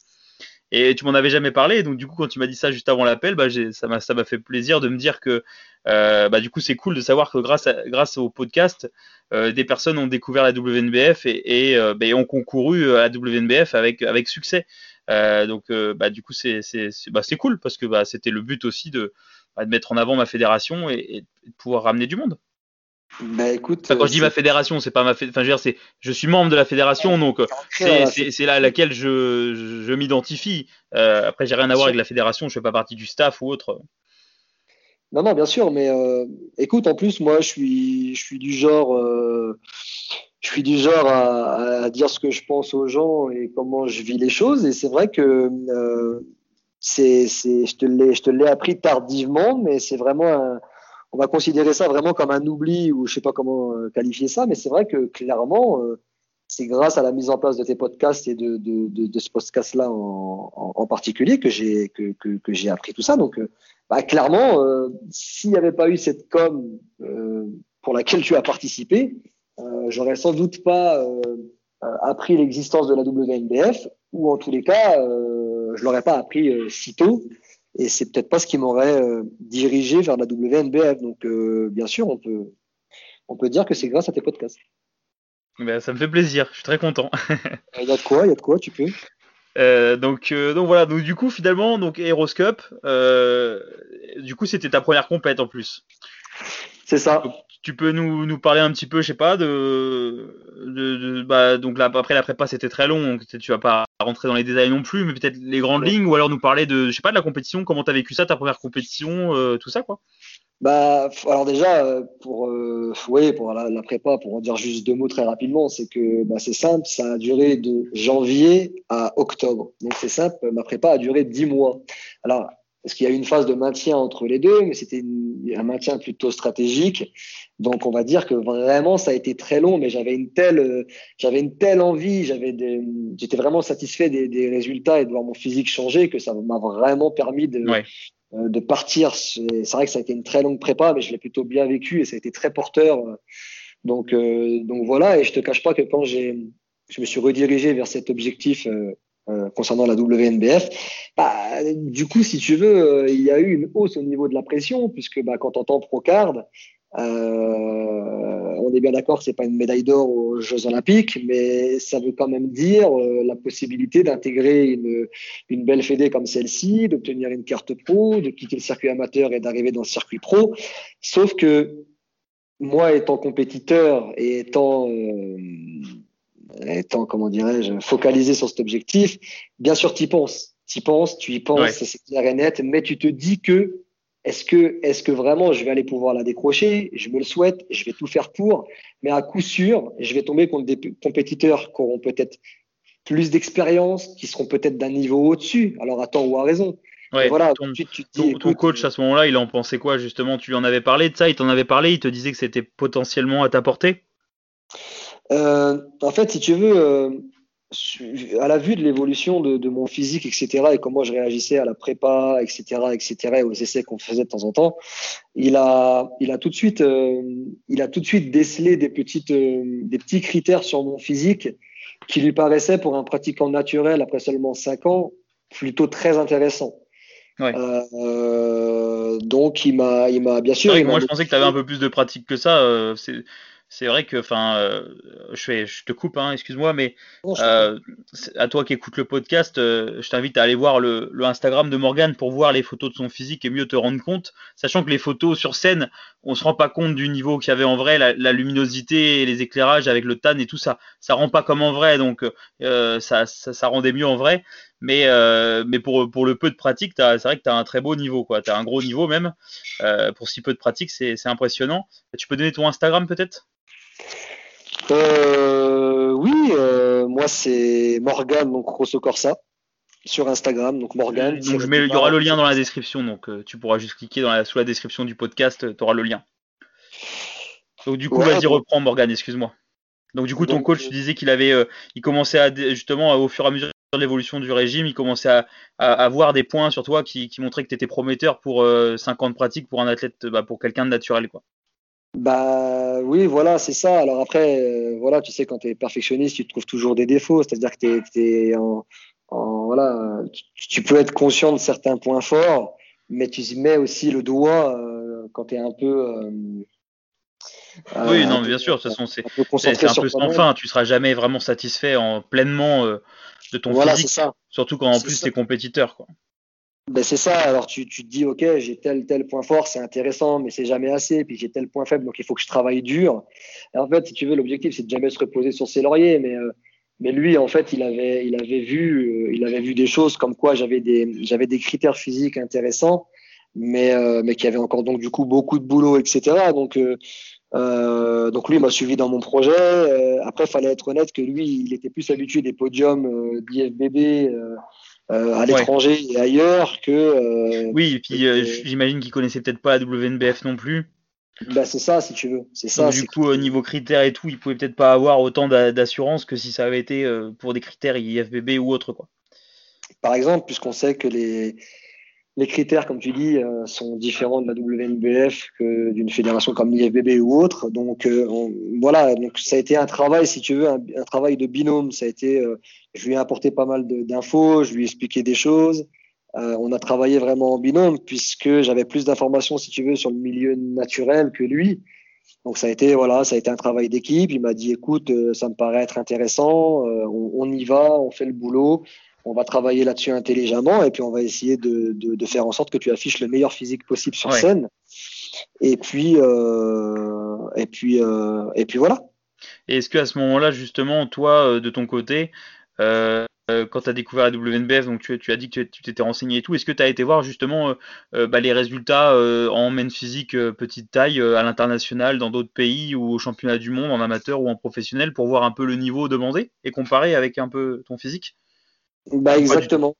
et tu m'en avais jamais parlé, donc du coup quand tu m'as dit ça juste avant l'appel, bah, ça m'a fait plaisir de me dire que euh, bah, du coup c'est cool de savoir que grâce grâce au podcast, euh, des personnes ont découvert la WNBF et, et euh, bah, ont concouru à la WNBF avec avec succès. donc bah, du coup c'est bah, cool parce que bah, c'était le but aussi de bah, de mettre en avant ma fédération et, et de pouvoir ramener du monde. Bah écoute, quand je dis ma fédération, c'est pas ma enfin je veux dire c'est je suis membre de la fédération donc c'est là à laquelle je, je, m'identifie. Euh, après j'ai rien à voir avec la fédération, je fais pas partie du staff ou autre. Non non bien sûr, mais euh, écoute en plus moi je suis je suis du genre euh, je suis du genre à, à, dire ce que je pense aux gens et comment je vis les choses et c'est vrai que euh, c'est je te l'ai appris tardivement mais c'est vraiment un on va considérer ça vraiment comme un oubli ou je sais pas comment euh, qualifier ça, mais c'est vrai que clairement, euh, c'est grâce à la mise en place de tes podcasts et de, de, de, de ce podcast-là en, en, particulier que j'ai que, que, que j'ai appris tout ça. Donc, euh, bah, clairement, s'il n'y avait pas eu cette com pour laquelle tu as participé, j'aurais sans doute pas appris l'existence de la WNBF ou en tous les cas, je l'aurais pas appris si tôt et c'est peut-être pas ce qui m'aurait euh, dirigé vers la WNBF. Donc, euh, bien sûr, on peut, on peut dire que c'est grâce à tes podcasts. Ben, ça me fait plaisir, je suis très content. [LAUGHS] Il y a de quoi, il y a de quoi, tu peux. Euh, donc, donc voilà, donc du coup finalement, donc Heroes Cup, du coup c'était ta première compète en plus. C'est ça tu peux nous, nous, parler un petit peu, je sais pas, de, de, bah, donc là après la prépa c'était très long, donc tu vas pas rentrer dans les détails non plus, mais peut-être les grandes lignes, ou alors nous parler de, je sais pas, de la compétition, comment tu as vécu ça, ta première compétition, euh, tout ça quoi. Bah, alors déjà euh, pour euh, oui, pour la, la, prépa, pour en dire juste deux mots très rapidement, c'est que bah, c'est simple, ça a duré de janvier à octobre. Donc c'est simple, ma prépa a duré dix mois. Alors parce qu'il y a eu une phase de maintien entre les deux, mais c'était un maintien plutôt stratégique. Donc, on va dire que vraiment, ça a été très long, mais j'avais une telle, j'avais une telle envie, j'avais j'étais vraiment satisfait des, des, résultats et de voir mon physique changer que ça m'a vraiment permis de, euh, de partir. C'est vrai que ça a été une très longue prépa, mais je l'ai plutôt bien vécu et ça a été très porteur. Donc, euh, donc voilà. Et je te cache pas que quand j'ai, je me suis redirigé vers cet objectif euh, concernant la WNBF. Bah, du coup, si tu veux, il y a eu une hausse au niveau de la pression, puisque bah, quand on entend Procard, euh, on est bien d'accord c'est pas une médaille d'or aux Jeux Olympiques, mais ça veut quand même dire euh, la possibilité d'intégrer une, belle fédé comme celle-ci, d'obtenir une carte pro, de quitter le circuit amateur et d'arriver dans le circuit pro. Sauf que moi, étant compétiteur et étant euh, étant comment dirais-je focalisé sur cet objectif, bien sûr, tu y penses, tu y penses, tu y penses, c'est clair et net, mais tu te dis que est-ce que, est que vraiment je vais aller pouvoir la décrocher? Je me le souhaite, je vais tout faire pour, mais à coup sûr, je vais tomber contre des compétiteurs qui auront peut-être plus d'expérience, qui seront peut-être d'un niveau au-dessus, alors à tort ou à raison. voilà, ton, tu, ton, coach à ce moment-là, il en pensait quoi justement? Tu lui en avais parlé de ça Il t'en avait parlé Il te disait que c'était potentiellement à ta portée? Euh, En fait, si tu veux, euh, à la vue de l'évolution de, mon physique, etc., et comment je réagissais à la prépa, etc., etc., aux essais qu'on faisait de temps en temps, il a, il a tout de suite, euh, il a tout de suite décelé des petites, des petits critères sur mon physique qui lui paraissaient pour un pratiquant naturel après seulement cinq ans plutôt très intéressants. Euh, donc il m'a, il m'a bien sûr. moi je pensais que tu avais un peu plus de pratique que ça. C'est vrai que, enfin, euh, je, je te coupe, hein, excuse-moi, mais euh, à toi qui écoutes le podcast, euh, je t'invite à aller voir le, Instagram de Morgan pour voir les photos de son physique et mieux te rendre compte, sachant que les photos sur scène, on se rend pas compte du niveau qu'il y avait en vrai, la, luminosité et les éclairages avec le tan et tout ça, ça rend pas comme en vrai, donc ça, ça, rendait mieux en vrai. Mais, mais pour, pour le peu de pratique, c'est vrai que tu as un très beau niveau, quoi. Tu as un gros niveau même. pour si peu de pratique, c'est impressionnant. Tu peux donner ton Instagram peut-être? Euh, oui, euh, moi c'est Morgan, donc Rosso Corsa, sur Instagram. Donc Morgan. Donc il y aura le lien dans la description, donc euh, tu pourras juste cliquer dans la, sous la description du podcast, tu auras le lien. Donc du coup, vas-y, reprends Morgan, excuse-moi. Donc du coup, ton coach, tu disais qu'il avait, il commençait à justement au fur et à mesure de l'évolution du régime, il commençait à, avoir des points sur toi qui, montraient que tu étais prometteur pour 50 pratiques pour un athlète, bah, pour quelqu'un de naturel, quoi. Bah oui, voilà, c'est ça. Alors après, euh, voilà, tu sais, quand tu es perfectionniste, tu trouves toujours des défauts. C'est-à-dire que tu es, en, voilà, tu, peux être conscient de certains points forts, mais tu y mets aussi le doigt euh, quand tu es un peu. Euh, oui, non, bien sûr. De toute façon, c'est un peu sans fin. Tu seras jamais vraiment satisfait en pleinement de ton voilà, physique, ça. surtout quand en plus tu es compétiteur, quoi. Ben c'est ça. Alors tu, tu te dis, ok, j'ai tel tel point fort, c'est intéressant, mais c'est jamais assez. Puis j'ai tel point faible, donc il faut que je travaille dur. Et en fait, si tu veux, l'objectif c'est de jamais se reposer sur ses lauriers. Mais euh, mais lui, en fait, il avait il avait vu euh, il avait vu des choses comme quoi j'avais des j'avais des critères physiques intéressants, mais euh, mais qui avait encore donc du coup beaucoup de boulot, etc. Donc donc lui m'a suivi dans mon projet. après, il fallait être honnête que lui, il était plus habitué des podiums d'IFBB euh, à l'étranger et ailleurs que. Euh, oui, et puis euh, j'imagine qu'il connaissait peut-être pas la WNBF non plus. Bah c'est ça si tu veux. C'est ça. du coup, au niveau critères et tout, il pouvait peut-être pas avoir autant d'assurance que si ça avait été pour des critères IFBB ou autre quoi. Par exemple, puisqu'on sait que les les critères, comme tu dis, euh, sont différents de la WNBF que d'une fédération comme l'IFBB ou autre. Donc euh, voilà, donc ça a été un travail, si tu veux, un, travail de binôme. Ça a été, euh, je lui ai apporté pas mal d'infos, je lui ai expliqué des choses. on a travaillé vraiment en binôme puisque j'avais plus d'informations, si tu veux, sur le milieu naturel que lui. Donc ça a été voilà, ça a été un travail d'équipe. Il m'a dit écoute, ça me paraît être intéressant, on, on, y va, on fait le boulot on va travailler là-dessus intelligemment et puis on va essayer de, faire en sorte que tu affiches le meilleur physique possible sur scène. Et puis, euh, et puis, euh, et puis voilà. Et est-ce qu'à ce, moment-là, justement, toi, euh, de ton côté, quand tu as découvert la WNBF, donc tu, as dit que tu t'étais renseigné et tout, est-ce que tu as été voir justement bah, les résultats en men physique petite taille à l'international dans d'autres pays ou au championnat du monde en amateur ou en professionnel pour voir un peu le niveau demandé et comparer avec un peu ton physique? Bah exactement.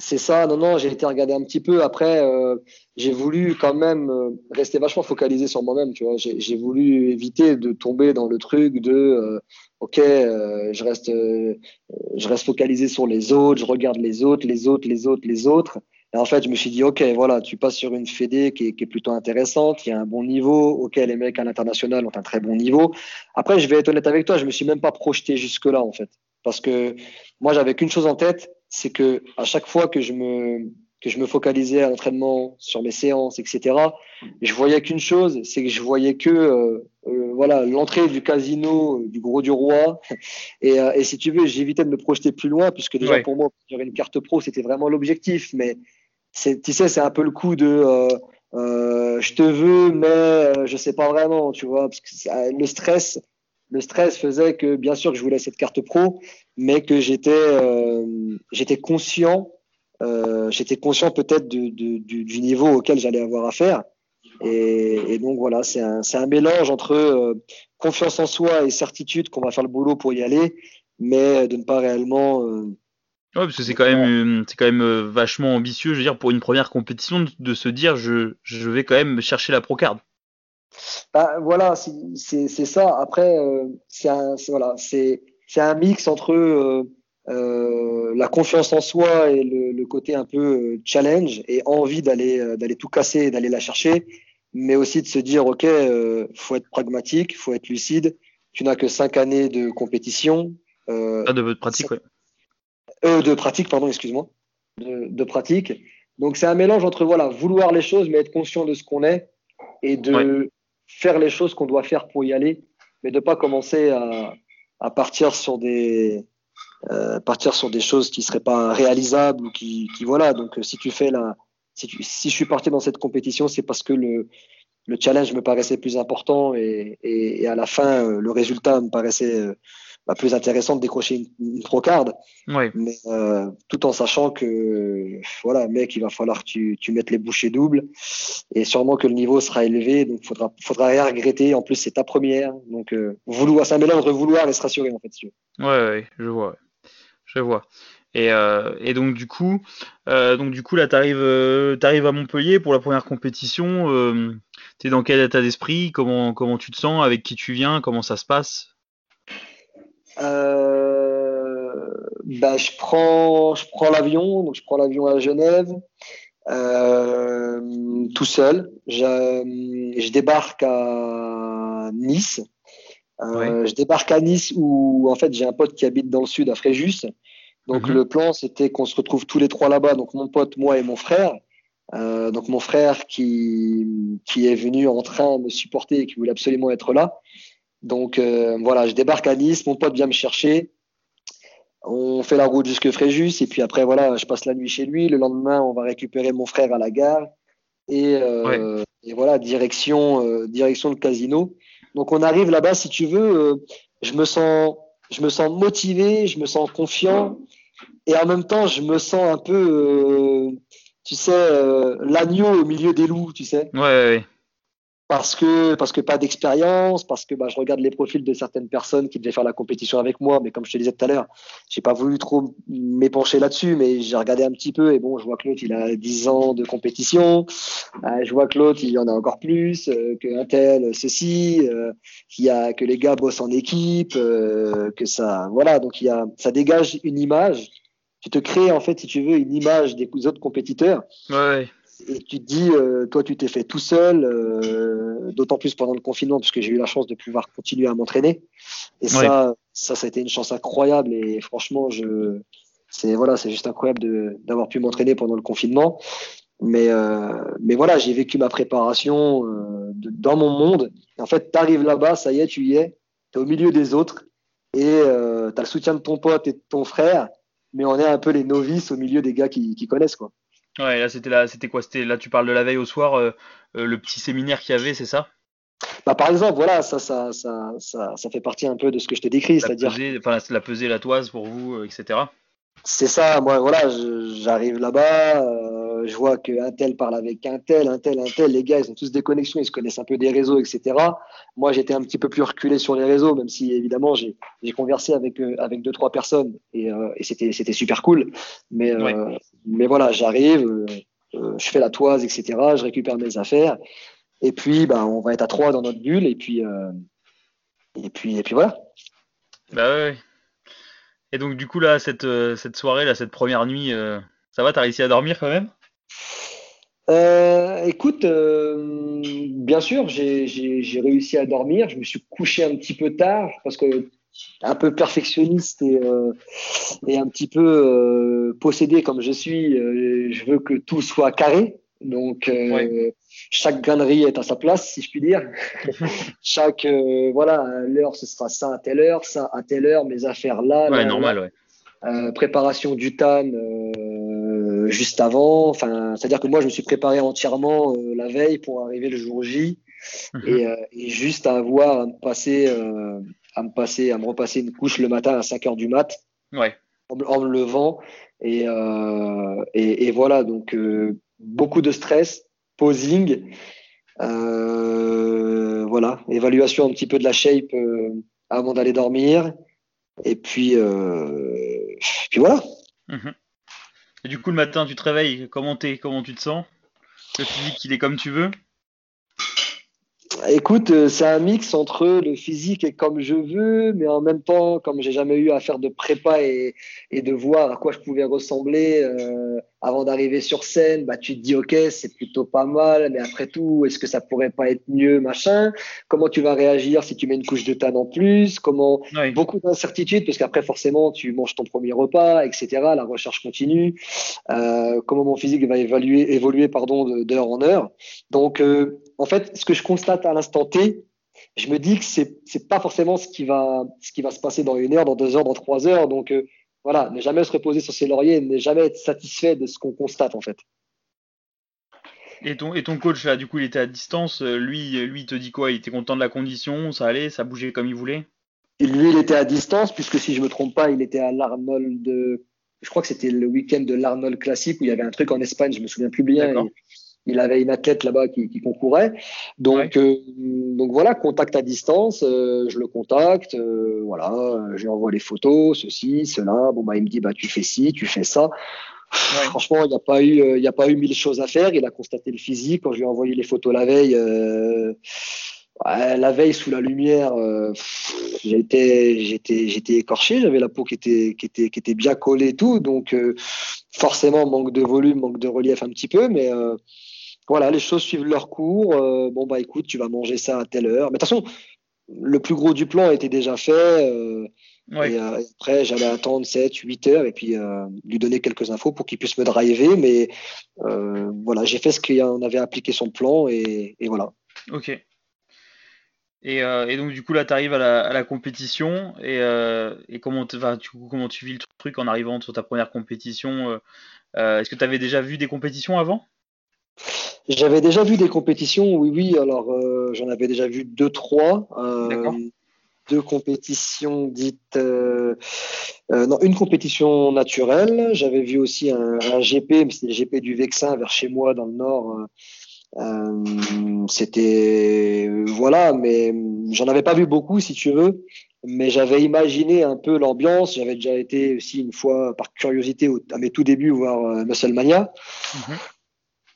C'est ça. Non, non, j'ai été regarder un petit peu. Après, euh, j'ai voulu quand même euh, rester vachement focalisé sur moi-même. Tu vois, j'ai voulu éviter de tomber dans le truc de, euh, ok, je reste, je reste focalisé sur les autres, je regarde les autres, les autres, les autres, les autres. Et en fait, je me suis dit, ok, voilà, tu passes sur une fédé qui est, qui est plutôt intéressante, qui a un bon niveau. Ok, les mecs à l'international ont un très bon niveau. Après, je vais être honnête avec toi, je me suis même pas projeté jusque là, en fait. Parce que moi, j'avais qu'une chose en tête, c'est que à chaque fois que je me que je me focalisais à l'entraînement, sur mes séances, etc., je voyais qu'une chose, c'est que je voyais que euh, euh, voilà l'entrée du casino du Gros du Roi. [LAUGHS] Et, et si tu veux, j'évitais de me projeter plus loin, puisque déjà pour moi, j'aurais une carte pro, c'était vraiment l'objectif. Mais tu sais, c'est un peu le coup de euh, je te veux, mais euh, je sais pas vraiment, tu vois, parce que le stress, le stress faisait que bien sûr que je voulais cette carte pro, mais que j'étais, euh, conscient, j'étais conscient peut-être du, niveau auquel j'allais avoir affaire. Et, et donc voilà, c'est un, mélange entre confiance en soi et certitude qu'on va faire le boulot pour y aller, mais de ne pas réellement Ouais, parce que c'est quand même, euh, vachement ambitieux, je veux dire, pour une première compétition, de se dire, je, vais quand même chercher la procard. Bah, voilà, c'est ça. Après, euh, c'est un, voilà, c'est un mix entre euh, euh, la confiance en soi et le, le côté un peu euh, challenge et envie d'aller d'aller tout casser, d'aller la chercher, mais aussi de se dire, ok, euh, faut être pragmatique, faut être lucide. Tu n'as que cinq années de compétition. ah, de votre pratique, ouais euh, de pratique, pardon, excuse-moi, de, de, pratique. Donc c'est un mélange entre voilà vouloir les choses mais être conscient de ce qu'on est et de faire les choses qu'on doit faire pour y aller, mais de pas commencer à, à partir sur des euh, partir sur des choses qui seraient pas réalisables ou qui, qui voilà. Donc si tu fais la si, tu, si je suis parti dans cette compétition, c'est parce que le le challenge me paraissait plus important et, et, et à la fin euh, le résultat me paraissait euh, bah, plus intéressant de décrocher une, une procarde. Mais euh, tout en sachant que, voilà, mec, il va falloir que tu, tu mettes les bouchées doubles et sûrement que le niveau sera élevé. Donc, faudra, faudra rien regretter. En plus, c'est ta première. Donc, euh, vouloir, c'est un mélange entre vouloir et se rassurer, en fait. Ouais, ouais, je vois. Je vois. Et, euh, et, donc du coup, euh, donc du coup là, t'arrives, euh, arrives à Montpellier pour la première compétition. Euh, T'es dans quel état d'esprit? Comment comment tu te sens? Avec qui tu viens? Comment ça se passe? Bah, je prends, je prends l'avion, donc je prends l'avion à Genève, euh, tout seul. Je, je, débarque à Nice. Euh, Je débarque à Nice où en fait j'ai un pote qui habite dans le sud à Fréjus. Donc mm -hmm. le plan c'était qu'on se retrouve tous les trois là-bas, donc mon pote, moi et mon frère. Euh, donc mon frère qui, qui est venu en train me supporter et qui voulait absolument être là. Donc euh, voilà, je débarque à Nice, mon pote vient me chercher. On fait la route jusque Fréjus et puis après voilà, je passe la nuit chez lui. Le lendemain, on va récupérer mon frère à la gare et, euh, ouais. et voilà direction euh, direction le casino. Donc on arrive là-bas, si tu veux, euh, je me sens je me sens motivé, je me sens confiant et en même temps je me sens un peu, euh, tu sais, l'agneau au milieu des loups, tu sais. Ouais. ouais parce que parce que pas d'expérience, parce que bah, je regarde les profils de certaines personnes qui devaient faire la compétition avec moi, mais comme je te disais tout à l'heure, j'ai pas voulu trop m'épancher là-dessus, mais j'ai regardé un petit peu et bon, je vois que l'autre il a 10 ans de compétition, euh, je vois que l'autre il y en a encore plus, euh, que un tel ceci, euh, qu'il y a que les gars bossent en équipe, euh, que ça, voilà, donc il y a, ça dégage une image. Tu te crées en fait, si tu veux, une image des autres compétiteurs. Ouais et tu te dis, euh, toi, tu t'es fait tout seul, euh, d'autant plus pendant le confinement, parce que j'ai eu la chance de pouvoir continuer à m'entraîner. Et ça, ça, ça a été une chance incroyable. Et franchement, je, c'est voilà, c'est juste incroyable d'avoir pu m'entraîner pendant le confinement. Mais, euh, mais voilà, j'ai vécu ma préparation euh, de, dans mon monde. Et en fait, tu arrives là-bas, ça y est, tu y es, tu es au milieu des autres et euh, tu as le soutien de ton pote et de ton frère, mais on est un peu les novices au milieu des gars qui, qui connaissent. quoi. Ouais, là c'était là, c'était quoi? C'était là, tu parles de la veille au soir, euh, euh, le petit séminaire qu'il y avait, c'est ça? Bah, par exemple, voilà, ça, ça, ça, ça, ça fait partie un peu de ce que je te décris, c'est-à-dire. Enfin, la pesée, la toise pour vous, euh, etc. C'est ça, moi, voilà, j'arrive là-bas, euh, je vois qu'un tel parle avec un tel, un tel, un tel, les gars, ils ont tous des connexions, ils se connaissent un peu des réseaux, etc. Moi, j'étais un petit peu plus reculé sur les réseaux, même si, évidemment, j'ai conversé avec, euh, avec deux, trois personnes et, euh, et c'était super cool. Mais, ouais. mais voilà, j'arrive, je fais la toise, etc. Je récupère mes affaires. Et puis, bah, on va être à trois dans notre bulle, et puis, et puis, et puis voilà. Bah ouais. Et donc, du coup, là, cette, euh, cette soirée, là, cette première nuit, euh, ça va T'as réussi à dormir quand même? Euh, Écoute, euh, bien sûr, j'ai réussi à dormir. Je me suis couché un petit peu tard parce que un peu perfectionniste et, et un petit peu possédé comme je suis. je veux que tout soit carré. Donc, chaque grainerie est à sa place, si je puis dire. [LAUGHS] chaque, voilà, l'heure, ce sera ça à telle heure, ça à telle heure, mes affaires là. Ouais, normal, ouais. Euh, préparation du TAN euh, juste avant. Enfin, c'est-à-dire que moi, je me suis préparé entièrement euh, la veille pour arriver le jour J mhm. et, juste à avoir à me passer, à me passer, à me repasser une couche le matin à 5 heures du mat. Ouais. En, me levant et, et, voilà donc beaucoup de stress, posing. voilà, évaluation un petit peu de la shape avant d'aller dormir. Et puis, puis voilà. Mhm. Et du coup, le matin, tu te réveilles, comment, es, comment tu te sens? Le physique, il est comme tu veux? Écoute, euh, c'est un mix entre le physique et comme je veux, mais en même temps, comme j'ai jamais eu à faire de prépa et, de voir à quoi je pouvais ressembler euh, avant d'arriver sur scène, bah tu te dis ok, c'est plutôt pas mal, mais après tout, est-ce que ça pourrait pas être mieux, machin? Comment tu vas réagir si tu mets une couche de tan en plus? Comment Beaucoup d'incertitudes parce qu'après forcément tu manges ton premier repas, etc. La recherche continue. Euh, comment mon physique va évaluer, évoluer pardon d'heure en heure? Donc euh, en fait, ce que je constate à l'instant T, je me dis que c'est c'est pas forcément ce qui va ce qui va se passer dans une heure, dans deux heures, dans trois heures. Donc euh, voilà, ne jamais se reposer sur ses lauriers, ne jamais être satisfait de ce qu'on constate en fait. Et ton, et ton coach là, du coup, il était à distance. Euh, lui, lui, il te dit quoi? Il était content de la condition, ça allait, ça bougeait comme il voulait? Lui, il était à distance, puisque si je me trompe pas, il était à l'Arnold. Je crois que c'était le week-end de l'Arnold Classique où il y avait un truc en Espagne, je me souviens plus bien il avait une athlète là-bas qui, qui, concourait. Donc, euh, donc voilà, contact à distance, euh, je le contacte, euh, voilà, je lui envoie les photos, ceci, cela. Bon bah il me dit bah tu fais ci, tu fais ça. Franchement, il n'y a pas eu, il a pas eu mille choses à faire. Il a constaté le physique quand je lui ai envoyé les photos la veille. la veille sous la lumière, j'étais, j'étais, j'étais écorché. J'avais la peau qui était, qui était, qui était bien collée et tout. Donc forcément manque de volume, manque de relief un petit peu, mais voilà, les choses suivent leur cours. Euh, bon, bah écoute, tu vas manger ça à telle heure. Mais de toute façon, le plus gros du plan était déjà fait. Euh, et euh, après, j'allais attendre 7, 8 heures et puis lui donner quelques infos pour qu'il puisse me driver. Mais voilà, j'ai fait ce qu'on avait appliqué son plan et, voilà. Ok. Et, donc, du coup, là, tu arrives à la, compétition. Et, comment, comment tu vis le truc en arrivant sur ta première compétition Est-ce que tu avais déjà vu des compétitions avant? J'avais déjà vu des compétitions, oui, oui. Alors, euh, j'en avais déjà vu deux, trois. Euh, deux compétitions dites. Euh, non, une compétition naturelle. J'avais vu aussi un, GP, mais c'était le GP du Vexin vers chez moi dans le Nord. c'était. voilà, mais j'en avais pas vu beaucoup, si tu veux. Mais j'avais imaginé un peu l'ambiance. J'avais déjà été aussi une fois, par curiosité, à mes tout débuts, voir Musclemania. Mm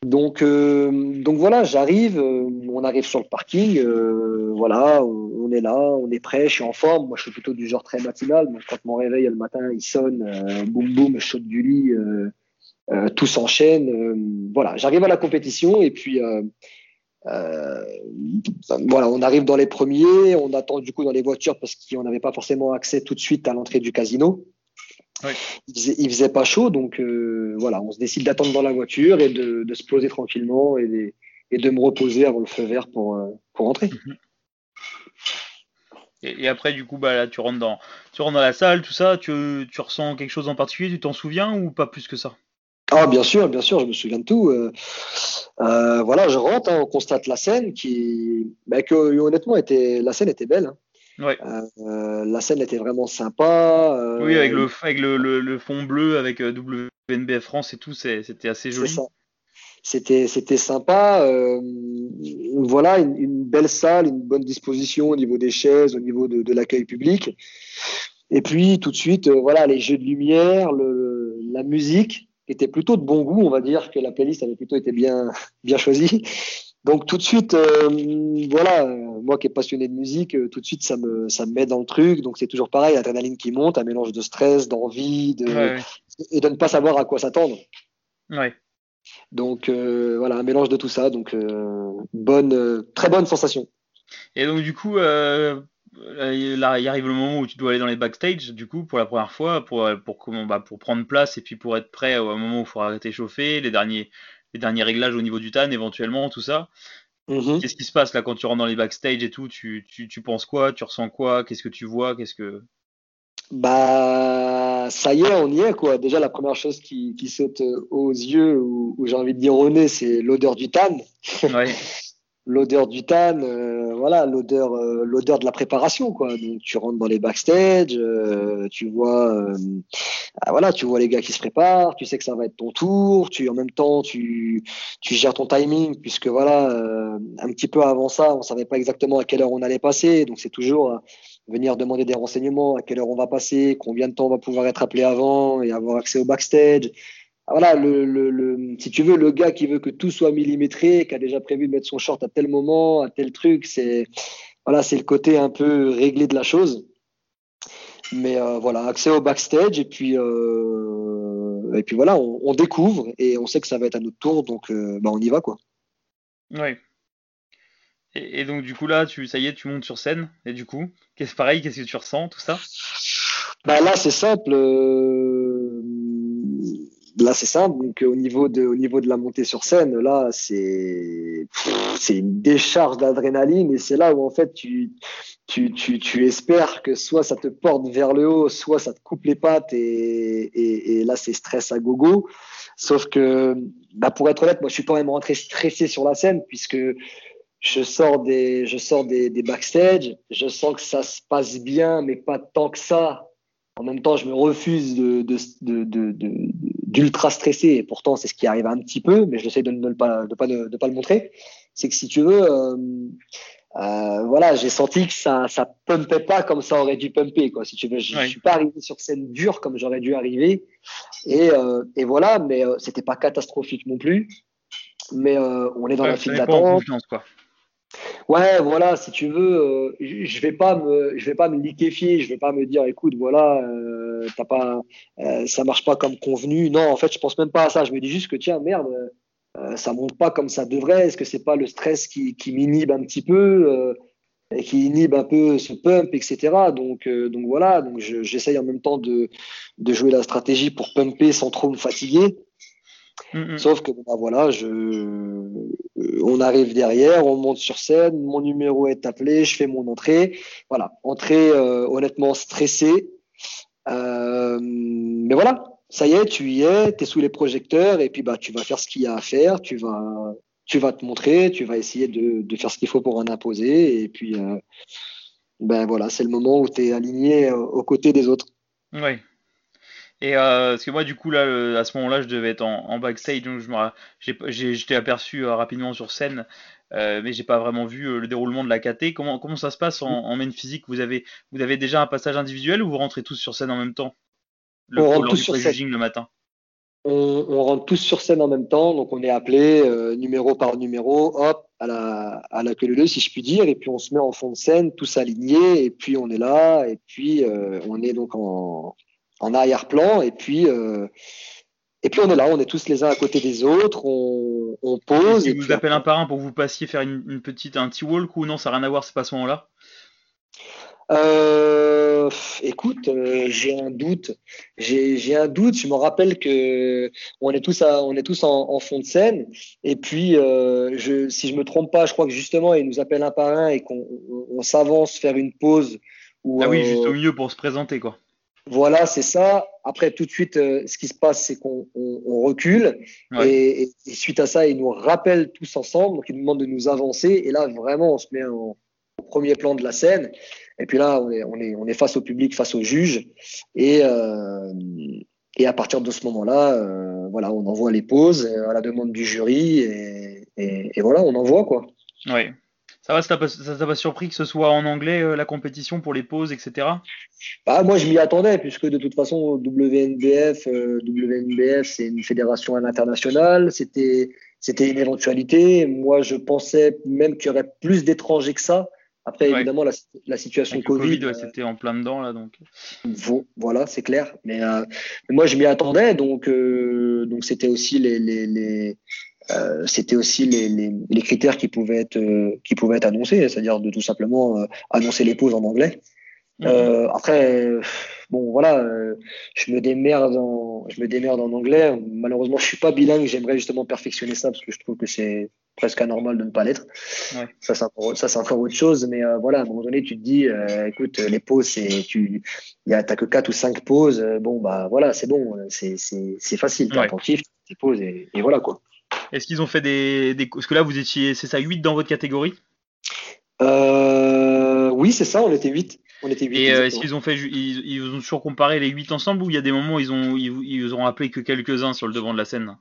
donc, euh, donc voilà, j'arrive, euh, on arrive sur le parking, euh, voilà, on, est là, on est prêt, je suis en forme. Moi, je suis plutôt du genre très matinal. Donc, quand mon réveil le matin, il sonne, boum boum, je du lit, tout s'enchaîne. voilà, j'arrive à la compétition et puis voilà, on arrive dans les premiers, on attend du coup dans les voitures parce qu'on n'avait pas forcément accès tout de suite à l'entrée du casino. Il, faisait, faisait pas chaud, donc euh, voilà, on se décide d'attendre dans la voiture et de, se poser tranquillement et de, et de me reposer avant le feu vert pour, euh, pour rentrer. Mhm. Et, après, du coup, bah, là, tu rentres dans, tu rentres dans la salle, tout ça, tu, tu ressens quelque chose en particulier, tu t'en souviens ou pas plus que ça? Ah bien sûr, bien sûr, je me souviens de tout. Euh, voilà, je rentre, hein, on constate la scène qui, bah, que honnêtement était, la scène était belle. Hein. Euh, la scène était vraiment sympa. Euh, oui, avec, le, avec le, le, fond bleu, avec euh, WNBF France et tout, c'était assez joli. C'était sympa. voilà, une, belle salle, une bonne disposition au niveau des chaises, au niveau de, de l'accueil public. Et puis tout de suite, voilà, les jeux de lumière, le, la musique était plutôt de bon goût, on va dire que la playlist avait plutôt été bien [LAUGHS] bien choisie. Donc tout de suite, euh, voilà, moi qui est passionné de musique, euh, tout de suite ça me ça me met dans le truc. Donc c'est toujours pareil, l'adrénaline qui monte, un mélange de stress, d'envie, de et de ne pas savoir à quoi s'attendre. Ouais. Donc euh, voilà, un mélange de tout ça. Donc bonne, très bonne sensation. Et donc du coup, là, il arrive le moment où tu dois aller dans les backstage, du coup, pour la première fois, pour, pour, comment, bah, pour prendre place et puis pour être prêt au moment où il faudra chauffer les derniers, les derniers réglages au niveau du TAN éventuellement, tout ça. Mhm. Qu'est-ce qui se passe là quand tu rentres dans les backstage et tout? Tu, tu, tu penses quoi? Tu ressens quoi? Qu'est-ce que tu vois? Qu'est-ce que Bah, ça y est, on y est quoi. Déjà, la première chose qui, qui saute aux yeux ou, j'ai envie de dire au nez, c'est l'odeur du tan. Ouais. [LAUGHS] l'odeur du tan, euh, voilà, l'odeur, euh, l'odeur de la préparation, quoi. Donc tu rentres dans les backstage, euh, tu vois, ah, voilà, tu vois les gars qui se préparent, tu sais que ça va être ton tour, tu en même temps tu, tu gères ton timing puisque voilà, un petit peu avant ça, on savait pas exactement à quelle heure on allait passer, donc c'est toujours venir demander des renseignements, à quelle heure on va passer, combien de temps on va pouvoir être appelé avant et avoir accès au backstage voilà, le, le, le, si tu veux, le gars qui veut que tout soit millimétré, qui a déjà prévu de mettre son short à tel moment, à tel truc, c'est voilà, c'est le côté un peu réglé de la chose. Mais euh, voilà, accès au backstage et puis euh, et puis voilà, on, on, découvre et on sait que ça va être à notre tour, donc euh, bah, on y va quoi. Oui. Et, et, donc du coup là, tu ça y est, tu montes sur scène et du coup, qu'est-ce pareil, qu'est-ce que tu ressens, tout ça? Bah là, c'est simple. Euh, là c'est simple donc au niveau de au niveau de la montée sur scène là c'est c'est une décharge d'adrénaline. Et c'est là où en fait tu, tu tu tu espères que soit ça te porte vers le haut soit ça te coupe les pattes et et, et là c'est stress à gogo. Sauf que bah pour être honnête moi je suis quand même rentré stressé sur la scène puisque je sors des je sors des, des backstage. Je sens que ça se passe bien mais pas tant que ça. En même temps, je me refuse de, de, de, de, d'ultra stressé, et pourtant c'est ce qui arrive un petit peu, mais j'essaie de ne pas, de pas, de, pas le montrer. C'est que si tu veux, euh, euh, voilà, j'ai senti que ça, ça pumpait pas comme ça aurait dû pumper, quoi. Si tu veux, je, suis pas arrivé sur scène dure comme j'aurais dû arriver, et, euh, et voilà, mais c'était pas catastrophique non plus. Mais on est dans la file d'attente. Ouais, voilà, si tu veux, euh, je vais pas me, je vais pas me liquéfier, je vais pas me dire, écoute, voilà, euh, t'as pas, euh, ça marche pas comme convenu. Non, en fait, je pense même pas à ça. Je me dis juste que tiens, merde, euh, ça monte pas comme ça devrait. Est-ce que c'est pas le stress qui, qui m'inhibe un petit peu et qui inhibe un peu ce pump, etc. Donc, donc voilà, donc j'essaye en même temps de, de jouer la stratégie pour pumper sans trop me fatiguer. Mm, mm. Sauf que bah, voilà, je, euh, on arrive derrière, on monte sur scène, mon numéro est appelé, je fais mon entrée. Voilà, entrée euh, honnêtement stressée. Euh, mais voilà, ça y est, tu y es, tu es sous les projecteurs et puis bah tu vas faire ce qu'il y a à faire, tu vas tu vas te montrer, tu vas essayer de, de faire ce qu'il faut pour en imposer et puis ben voilà, c'est le moment où tu es aligné aux côtés des autres. Oui. Et euh, parce que moi, du coup, là, à ce moment-là, je devais être en, backstage, donc je j'étais aperçu euh, rapidement sur scène, euh, mais j'ai pas vraiment vu euh, le déroulement de la KT. Comment, comment ça se passe en, en main physique? Vous avez, vous avez déjà un passage individuel ou vous rentrez tous sur scène en même temps? Le, On rentre tous sur scène. le matin on, on, rentre tous sur scène en même temps, donc on est appelé euh, numéro par numéro, hop, à la, à la queue leu si je puis dire, et puis on se met en fond de scène, tous alignés, et puis on est là, et puis euh, on est donc en, en arrière-plan. Et puis, euh, et puis on est là, on est tous les uns à côté des autres, on, pose. Et vous appelle un par un pour que vous passiez faire une, petite un T-walk ou non, ça n'a rien à voir, c'est pas à ce moment-là? Euh, écoute, euh, j'ai un doute. J'ai un doute. Je me rappelle que on est tous, à, on est tous en, fond de scène. Et puis, je, si je me trompe pas, je crois que justement, il nous appelle un par un et qu'on s'avance faire une pause. ah oui, juste au milieu pour se présenter, quoi. Voilà, c'est ça. Après, tout de suite, euh, ce qui se passe, c'est qu'on on, recule. Et, suite à ça, ils nous rappellent tous ensemble. Donc, ils nous demandent de nous avancer. Et là, vraiment, on se met en, au premier plan de la scène. Et puis là, on est, on est, on est face au public, face au juge. Et, euh, et à partir de ce moment-là, euh, voilà, on envoie les pauses à la demande du jury. Et, et, et voilà, on envoie, quoi. Oui. Ça va, ça t'a pas surpris que ce soit en anglais euh, la compétition pour les pauses, etc. Bah, moi, je m'y attendais, puisque de toute façon, WNBF, euh, WNBF c'est une fédération internationale. C'était, c'était une éventualité. Moi, je pensais même qu'il y aurait plus d'étrangers que ça. Après, évidemment, la, situation Covid. Covid euh, c'était en plein dedans, là, donc. voilà, c'est clair. Mais, moi, je m'y attendais, donc, donc c'était aussi les, les, les c'était aussi les, les, critères qui pouvaient être qui pouvaient être annoncés, c'est-à-dire de tout simplement annoncer les pauses en anglais. Mhm. après, bon voilà, je me démerde en je me démerde en anglais. Malheureusement, je suis pas bilingue. J'aimerais justement perfectionner ça parce que je trouve que c'est presque anormal de ne pas l'être. Ça, c'est encore, ça, c'est encore autre chose. Mais euh, voilà, à un moment donné, tu te dis, euh, écoute, les pauses, c'est, tu, y a, t'as que quatre ou cinq pauses. Euh, bon, bah voilà, c'est bon, c'est, c'est, c'est facile. T'es attentif, tu pauses et, et, voilà quoi. Est-ce qu'ils ont fait des, des, Parce que là, vous étiez, c'est ça, 8 dans votre catégorie? Oui, c'est ça, on était 8. On était 8 et est-ce qu'ils ont fait, ils, ils, ont toujours comparé les 8 ensemble ou il y a des moments où ils ont, ils, ils ont appelé que quelques-uns sur le devant de la scène?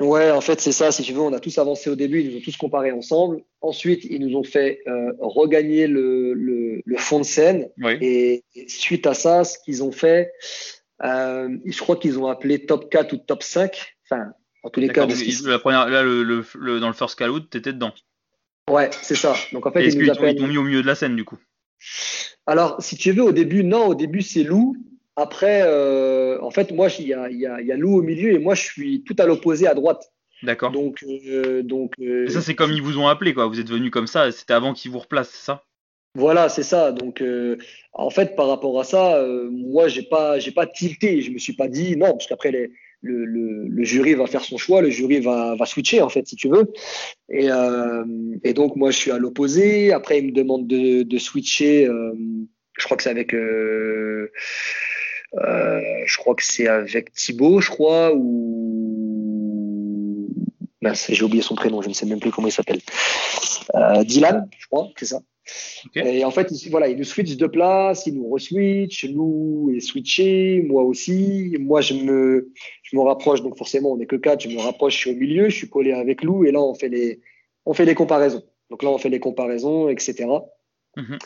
Ouais, en fait, c'est ça. Si tu veux, on a tous avancé au début, ils nous ont tous comparé ensemble. Ensuite, ils nous ont fait euh, regagner le, le, le, fond de scène. Et, suite à ça, ce qu'ils ont fait, euh, je crois qu'ils ont appelé top 4 ou top 5. Enfin, en tous les cas. la première, là, le, le, dans le first call out, t'étais dedans. Ouais, c'est ça. Donc en fait, ils, nous appellent... ils t'ont mis au milieu de la scène, du coup? Alors, si tu veux, au début, non, au début, c'est Lou. Après, euh, en fait, moi, il y a Lou au milieu et moi, je suis tout à l'opposé à droite. D'accord. Donc, euh, donc. Euh, ça, c'est comme ils vous ont appelé, quoi. Vous êtes venu comme ça. C'était avant qu'ils vous replacent, c'est ça? Voilà, c'est ça. Donc, en fait, par rapport à ça, moi, j'ai pas, j'ai pas tilté. Je me suis pas dit non, parce qu'après les. Le, le, le, jury va faire son choix, le jury va, va switcher en fait si tu veux. Et, et donc moi je suis à l'opposé. Après il me demande de, de switcher. je crois que c'est avec euh, je crois que c'est avec Thibaut, je crois, ou j'ai oublié son prénom, je ne sais même plus comment il s'appelle. Euh, Dylan, je crois, c'est ça. Et en fait, il, voilà, il nous switch de place, il nous reswitch, Lou est switché, moi aussi. Moi, je me, je me rapproche, donc forcément, on n'est que quatre, je me rapproche, je suis au milieu, je suis collé avec Lou, et là, on fait les, on fait les comparaisons. Donc là, on fait les comparaisons, etc. Mhm.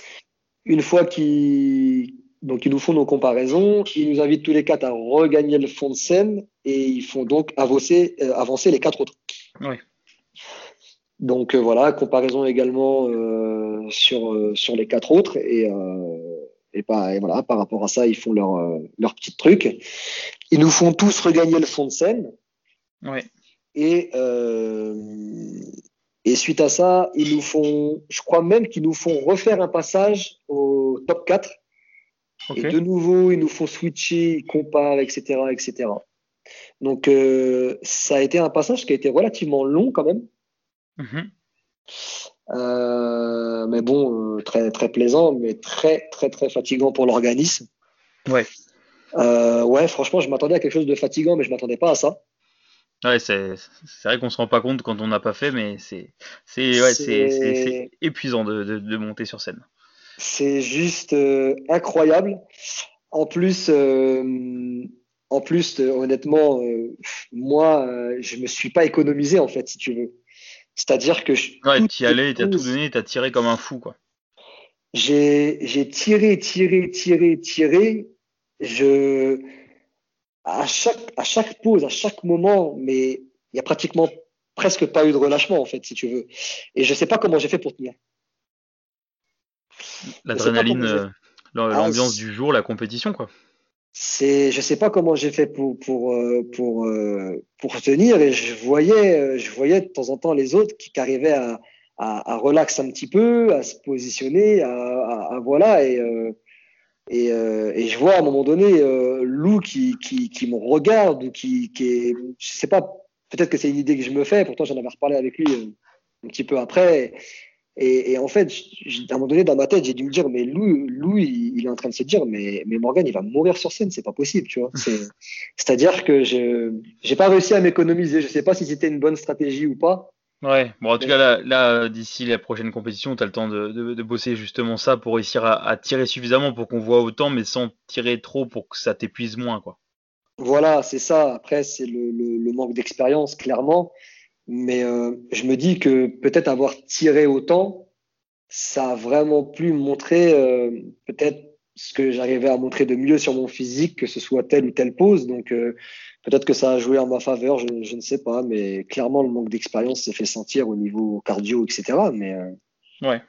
Une fois qu'il donc, ils nous font nos comparaisons. Ils nous invitent tous les quatre à regagner le fond de scène et ils font donc avancer, euh, avancer les quatre autres. Oui. Donc, euh, voilà, comparaison également euh, sur, sur les quatre autres. Et, et, et, voilà, par rapport à ça, ils font leur, leur petit truc. Ils nous font tous regagner le fond de scène. Oui. Et, et suite à ça, ils nous font, je crois même qu'ils nous font refaire un passage au top 4 et de nouveau, ils nous font switcher, ils comparent, etc., etc. Donc, euh, ça a été un passage qui a été relativement long quand même. Mhm. Euh, mais bon, euh, très, très plaisant, mais très, très, très fatigant pour l'organisme. Ouais. ouais, franchement, je m'attendais à quelque chose de fatigant, mais je m'attendais pas à ça. Ouais, c'est vrai qu'on se rend pas compte quand on n'a pas fait, mais c'est ouais, épuisant de, de, de, monter sur scène. C'est juste euh, incroyable. En plus, euh, en plus, euh, honnêtement, moi, je me suis pas économisé en fait, si tu veux. C'est-à-dire que je, ouais, tu y allais, tu as tout donné, tu as tiré comme un fou, quoi. J'ai tiré, tiré, tiré, tiré. Je à chaque à chaque pause, à chaque moment, mais il y a pratiquement presque pas eu de relâchement en fait, si tu veux. Et je sais pas comment j'ai fait pour tenir. L'adrénaline, euh, l'ambiance du jour, la compétition, quoi. C'est, je sais pas comment j'ai fait pour pour euh, euh, pour tenir et je voyais je voyais de temps en temps les autres qui, arrivaient à, à, à relaxer un petit peu, à se positionner, à, à, voilà et et, et, je vois à un moment donné Lou qui, qui, qui me regarde ou qui, qui est, je sais pas, peut-être que c'est une idée que je me fais, pourtant j'en avais reparlé avec lui un petit peu après. Et, et, en fait, à un moment donné, dans ma tête, j'ai dû me dire, mais Lou, Lou il, est en train de se dire, mais, mais Morgan, il va mourir sur scène, c'est pas possible, tu vois. [LAUGHS] C'est-à-dire que je j'ai pas réussi à m'économiser. Je sais pas si c'était une bonne stratégie ou pas. Ouais, bon, en tout cas, là, là d'ici la prochaine compétition, tu as le temps de, de, de, bosser justement ça pour réussir à, à tirer suffisamment pour qu'on voit autant, mais sans tirer trop pour que ça t'épuise moins, quoi. Voilà, c'est ça. Après, c'est le, le, le manque d'expérience, clairement. Mais euh, je me dis que peut-être avoir tiré autant, ça a vraiment pu montrer euh, peut-être ce que j'arrivais à montrer de mieux sur mon physique, que ce soit telle ou telle pose. Donc euh, peut-être que ça a joué en ma faveur, je, je, ne sais pas. Mais clairement, le manque d'expérience s'est fait sentir au niveau cardio, etc. Mais, ouais.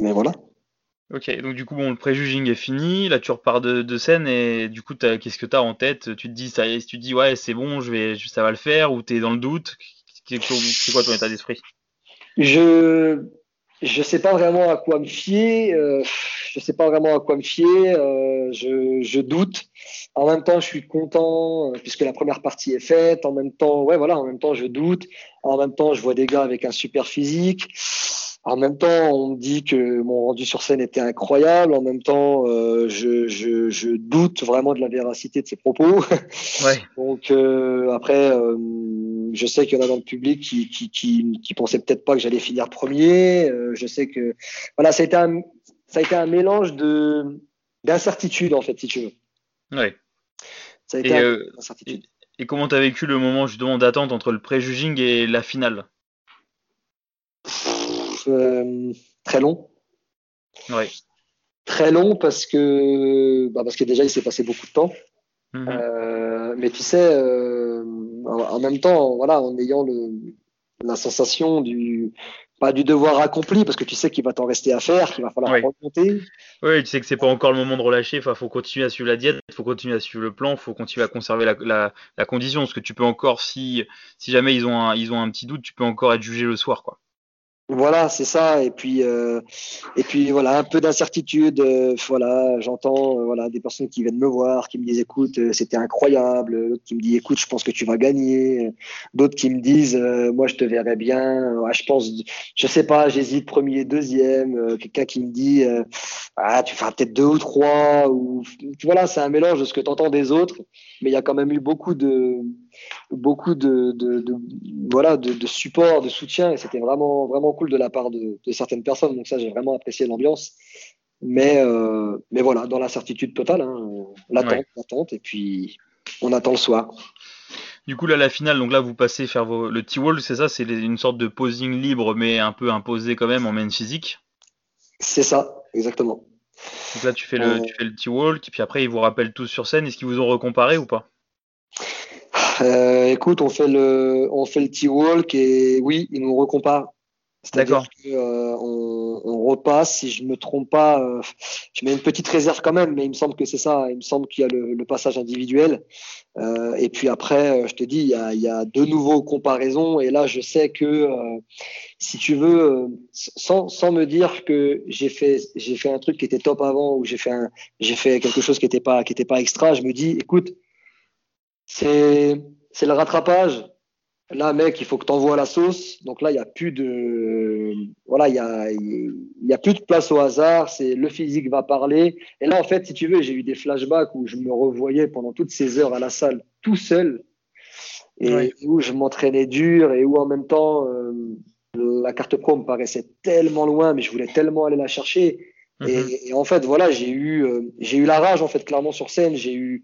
mais voilà. Ok, donc du coup, bon, le préjuging est fini, là tu repars de, de scène et du coup, qu'est-ce que tu as en tête? Tu te dis, ça tu te dis, ouais, c'est bon, je vais, ça va le faire, ou tu es dans le doute? C'est quoi ton état d'esprit? Je je sais pas vraiment à quoi me fier. Euh, je sais pas vraiment à quoi me fier. Euh, je, je, doute. En même temps, je suis content euh, puisque la première partie est faite. En même temps, ouais, voilà. En même temps, je doute. En même temps, je vois des gars avec un super physique. En même temps, on me dit que mon rendu sur scène était incroyable. En même temps, euh, je, je, je, doute vraiment de la véracité de ces propos. [LAUGHS] Ouais. Donc euh, après, euh, je sais qu'il y en a dans le public qui qui, qui, qui pensaient peut-être pas que j'allais finir premier. Je sais que voilà, ça a été un ça a été un mélange de d'incertitude en fait, si tu veux. Ouais. Ça a été et, un, incertitude. Et, et comment t'as vécu le moment justement d'attente entre le préjuging et la finale? Euh, très long. Ouais. Très long parce que, bah parce que déjà il s'est passé beaucoup de temps. Mm-hmm. Euh, mais tu sais, euh, en même temps, voilà, en ayant le, la sensation du pas du devoir accompli parce que tu sais qu'il va t'en rester à faire, qu'il va falloir remonter. Oui, tu sais que c'est pas encore le moment de relâcher. Il faut continuer à suivre la diète, il faut continuer à suivre le plan, il faut continuer à conserver la, la, la, condition parce que tu peux encore, si si jamais ils ont un, ils ont un petit doute, tu peux encore être jugé le soir, quoi. Voilà, c'est ça. Et puis, euh, et puis voilà, un peu d'incertitude. Euh, voilà, j'entends euh, voilà des personnes qui viennent me voir, qui me disent écoute, euh, c'était incroyable. Qui me disent écoute, je pense que tu vas gagner. D'autres qui me disent moi je te verrais bien. Ouais, je pense, je sais pas, j'hésite premier, deuxième. Quelqu'un qui me dit ah tu feras peut-être deux ou trois. Ou voilà, c'est un mélange de ce que tu entends des autres, mais il y a quand même eu beaucoup de beaucoup de, de, de voilà de, de, support, de soutien, et c'était vraiment vraiment cool de la part de, certaines personnes. Donc ça, j'ai vraiment apprécié l'ambiance. Mais euh, mais voilà, dans l'incertitude totale, hein, l'attente, l'attente, et puis on attend le soir. Du coup, là, la finale, donc là, vous passez faire vos, le T-wall, c'est ça, c'est une sorte de posing libre, mais un peu imposé quand même en main physique? C'est ça, exactement. Donc là, tu fais le, euh... tu fais le T-wall, puis après, ils vous rappellent tous sur scène. Est-ce qu'ils vous ont recomparé ou pas? Euh, écoute, on fait le, on fait le T-Walk et oui, ils nous. C'est-à-dire qu'on euh, on repasse, si je me trompe pas, euh, je mets une petite réserve quand même, mais il me semble que c'est ça. Il me semble qu'il y a le, le passage individuel. Euh, et puis après, euh, je te dis, il y a, il y a de nouveaux comparaisons. Et là, je sais que euh, si tu veux, sans, sans me dire que j'ai fait, j'ai fait un truc qui était top avant ou j'ai fait, j'ai fait quelque chose qui n'était pas, qui était pas extra, je me dis, écoute, c'est c'est le rattrapage. Là, mec, il faut que tu envoies la sauce. Donc là, il n'y a plus de voilà, il y a il y a plus de place au hasard. C'est le physique va parler. Et là, en fait, si tu veux, j'ai eu des flashbacks où je me revoyais pendant toutes ces heures à la salle tout seul et où je m'entraînais dur et où en même temps euh, la carte pro me paraissait tellement loin, mais je voulais tellement aller la chercher. et, mhm. et, en fait, voilà, j'ai eu euh, j'ai eu la rage en fait clairement sur scène. J'ai eu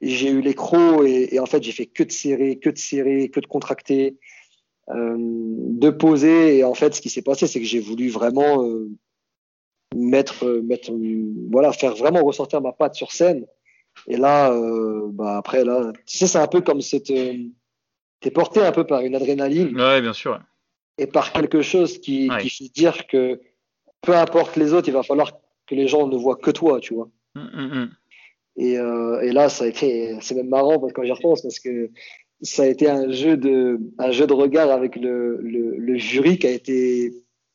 j'ai eu les crocs et, et, en fait j'ai fait que de serrer, que de serrer, que de contracter, euh, de poser. Et en fait, ce qui s'est passé, c'est que j'ai voulu vraiment euh, mettre, mettre, voilà, faire vraiment ressortir ma patte sur scène. Et là, euh, bah après là, tu sais, c'est un peu comme cette, euh, t'es porté un peu par une adrénaline. Ouais, bien sûr. Et par quelque chose qui, ouais. qui fait dire que peu importe les autres, il va falloir que les gens ne voient que toi, tu vois. Mmh, mmh. Et, euh, et, là, ça a été, c'est même marrant quand j'y repense parce que ça a été un jeu de, un jeu de regard avec le, le, le jury qui a été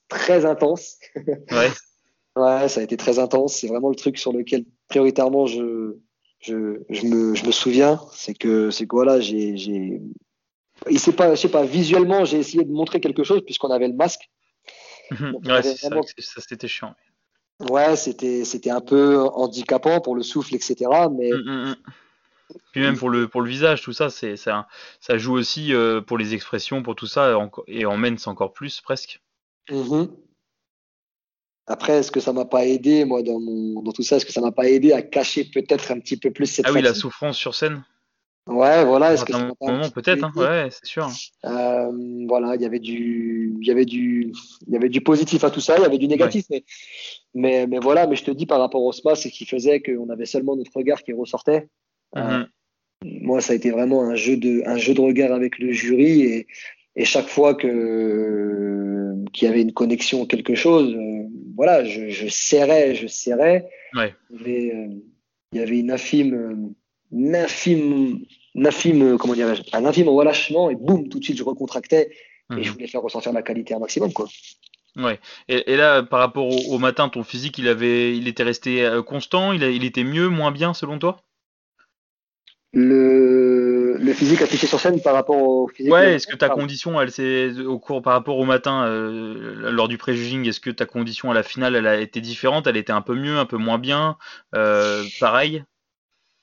très intense. Ouais. [LAUGHS] ouais, ça a été très intense. C'est vraiment le truc sur lequel prioritairement je, je, je me, je me souviens. C'est que, c'est que voilà, j'ai, j'ai, il sait pas, je sais pas, visuellement, j'ai essayé de montrer quelque chose puisqu'on avait le masque. Donc, ouais, c'est vraiment... ça, ça c'était chiant. Ouais, c'était c'était un peu handicapant pour le souffle, etc. Mais mmh, mmh. puis même pour le pour le visage, tout ça, c'est ça ça joue aussi euh, pour les expressions, pour tout ça, et en mène encore plus presque. Mmh. Après, est-ce que ça m'a pas aidé moi dans mon dans tout ça, est-ce que ça m'a pas aidé à cacher peut-être un petit peu plus cette ah oui la souffrance sur scène? Ouais, voilà. Est-ce que un moment peut-être, hein ouais, c'est sûr. Euh, voilà, il y avait du, il y avait du, il y avait du positif à tout ça, il y avait du négatif, ouais. mais, mais, mais voilà. Mais je te dis par rapport au spa, c'est qui faisait qu'on avait seulement notre regard qui ressortait. Mm -hmm. euh, moi, ça a été vraiment un jeu de, un jeu de regard avec le jury et, et chaque fois que qu'il y avait une connexion quelque chose, euh, voilà, je, je serrais, je serrais. Ouais. Il y avait, euh, il y avait une infime infime infime, comment dirais-je, un infime relâchement et boum, tout de suite je recontractais et je mhm. voulais faire ressentir la qualité un maximum, quoi. Ouais. Et, là, par rapport au, matin, ton physique, il avait, il était resté euh, constant, il, il était mieux, moins bien, selon toi? Le, le physique affiché sur scène par rapport au physique. Ouais, est-ce que ta condition, elle s'est au cours par rapport au matin euh, lors du préjuging, est-ce que ta condition à la finale, elle a été différente, elle était un peu mieux, un peu moins bien, euh, pareil?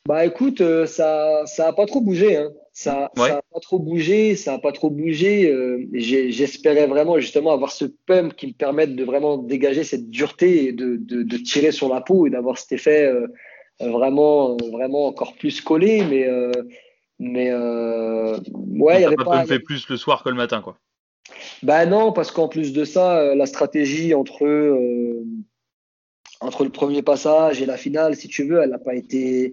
Bah écoute, ça, ça a pas trop bougé. Hein. Ça, ça a pas trop bougé, ça a pas trop bougé. Euh, j'espérais vraiment justement avoir ce pump qui me permette de vraiment dégager cette dureté et de, de, de tirer sur la peau et d'avoir cet effet euh, vraiment, vraiment encore plus collé. Mais, euh, mais ouais, il y avait pas. fait plus le soir que le matin, quoi. Bah non, parce qu'en plus de ça, la stratégie entre entre le premier passage et la finale, si tu veux, elle n'a pas été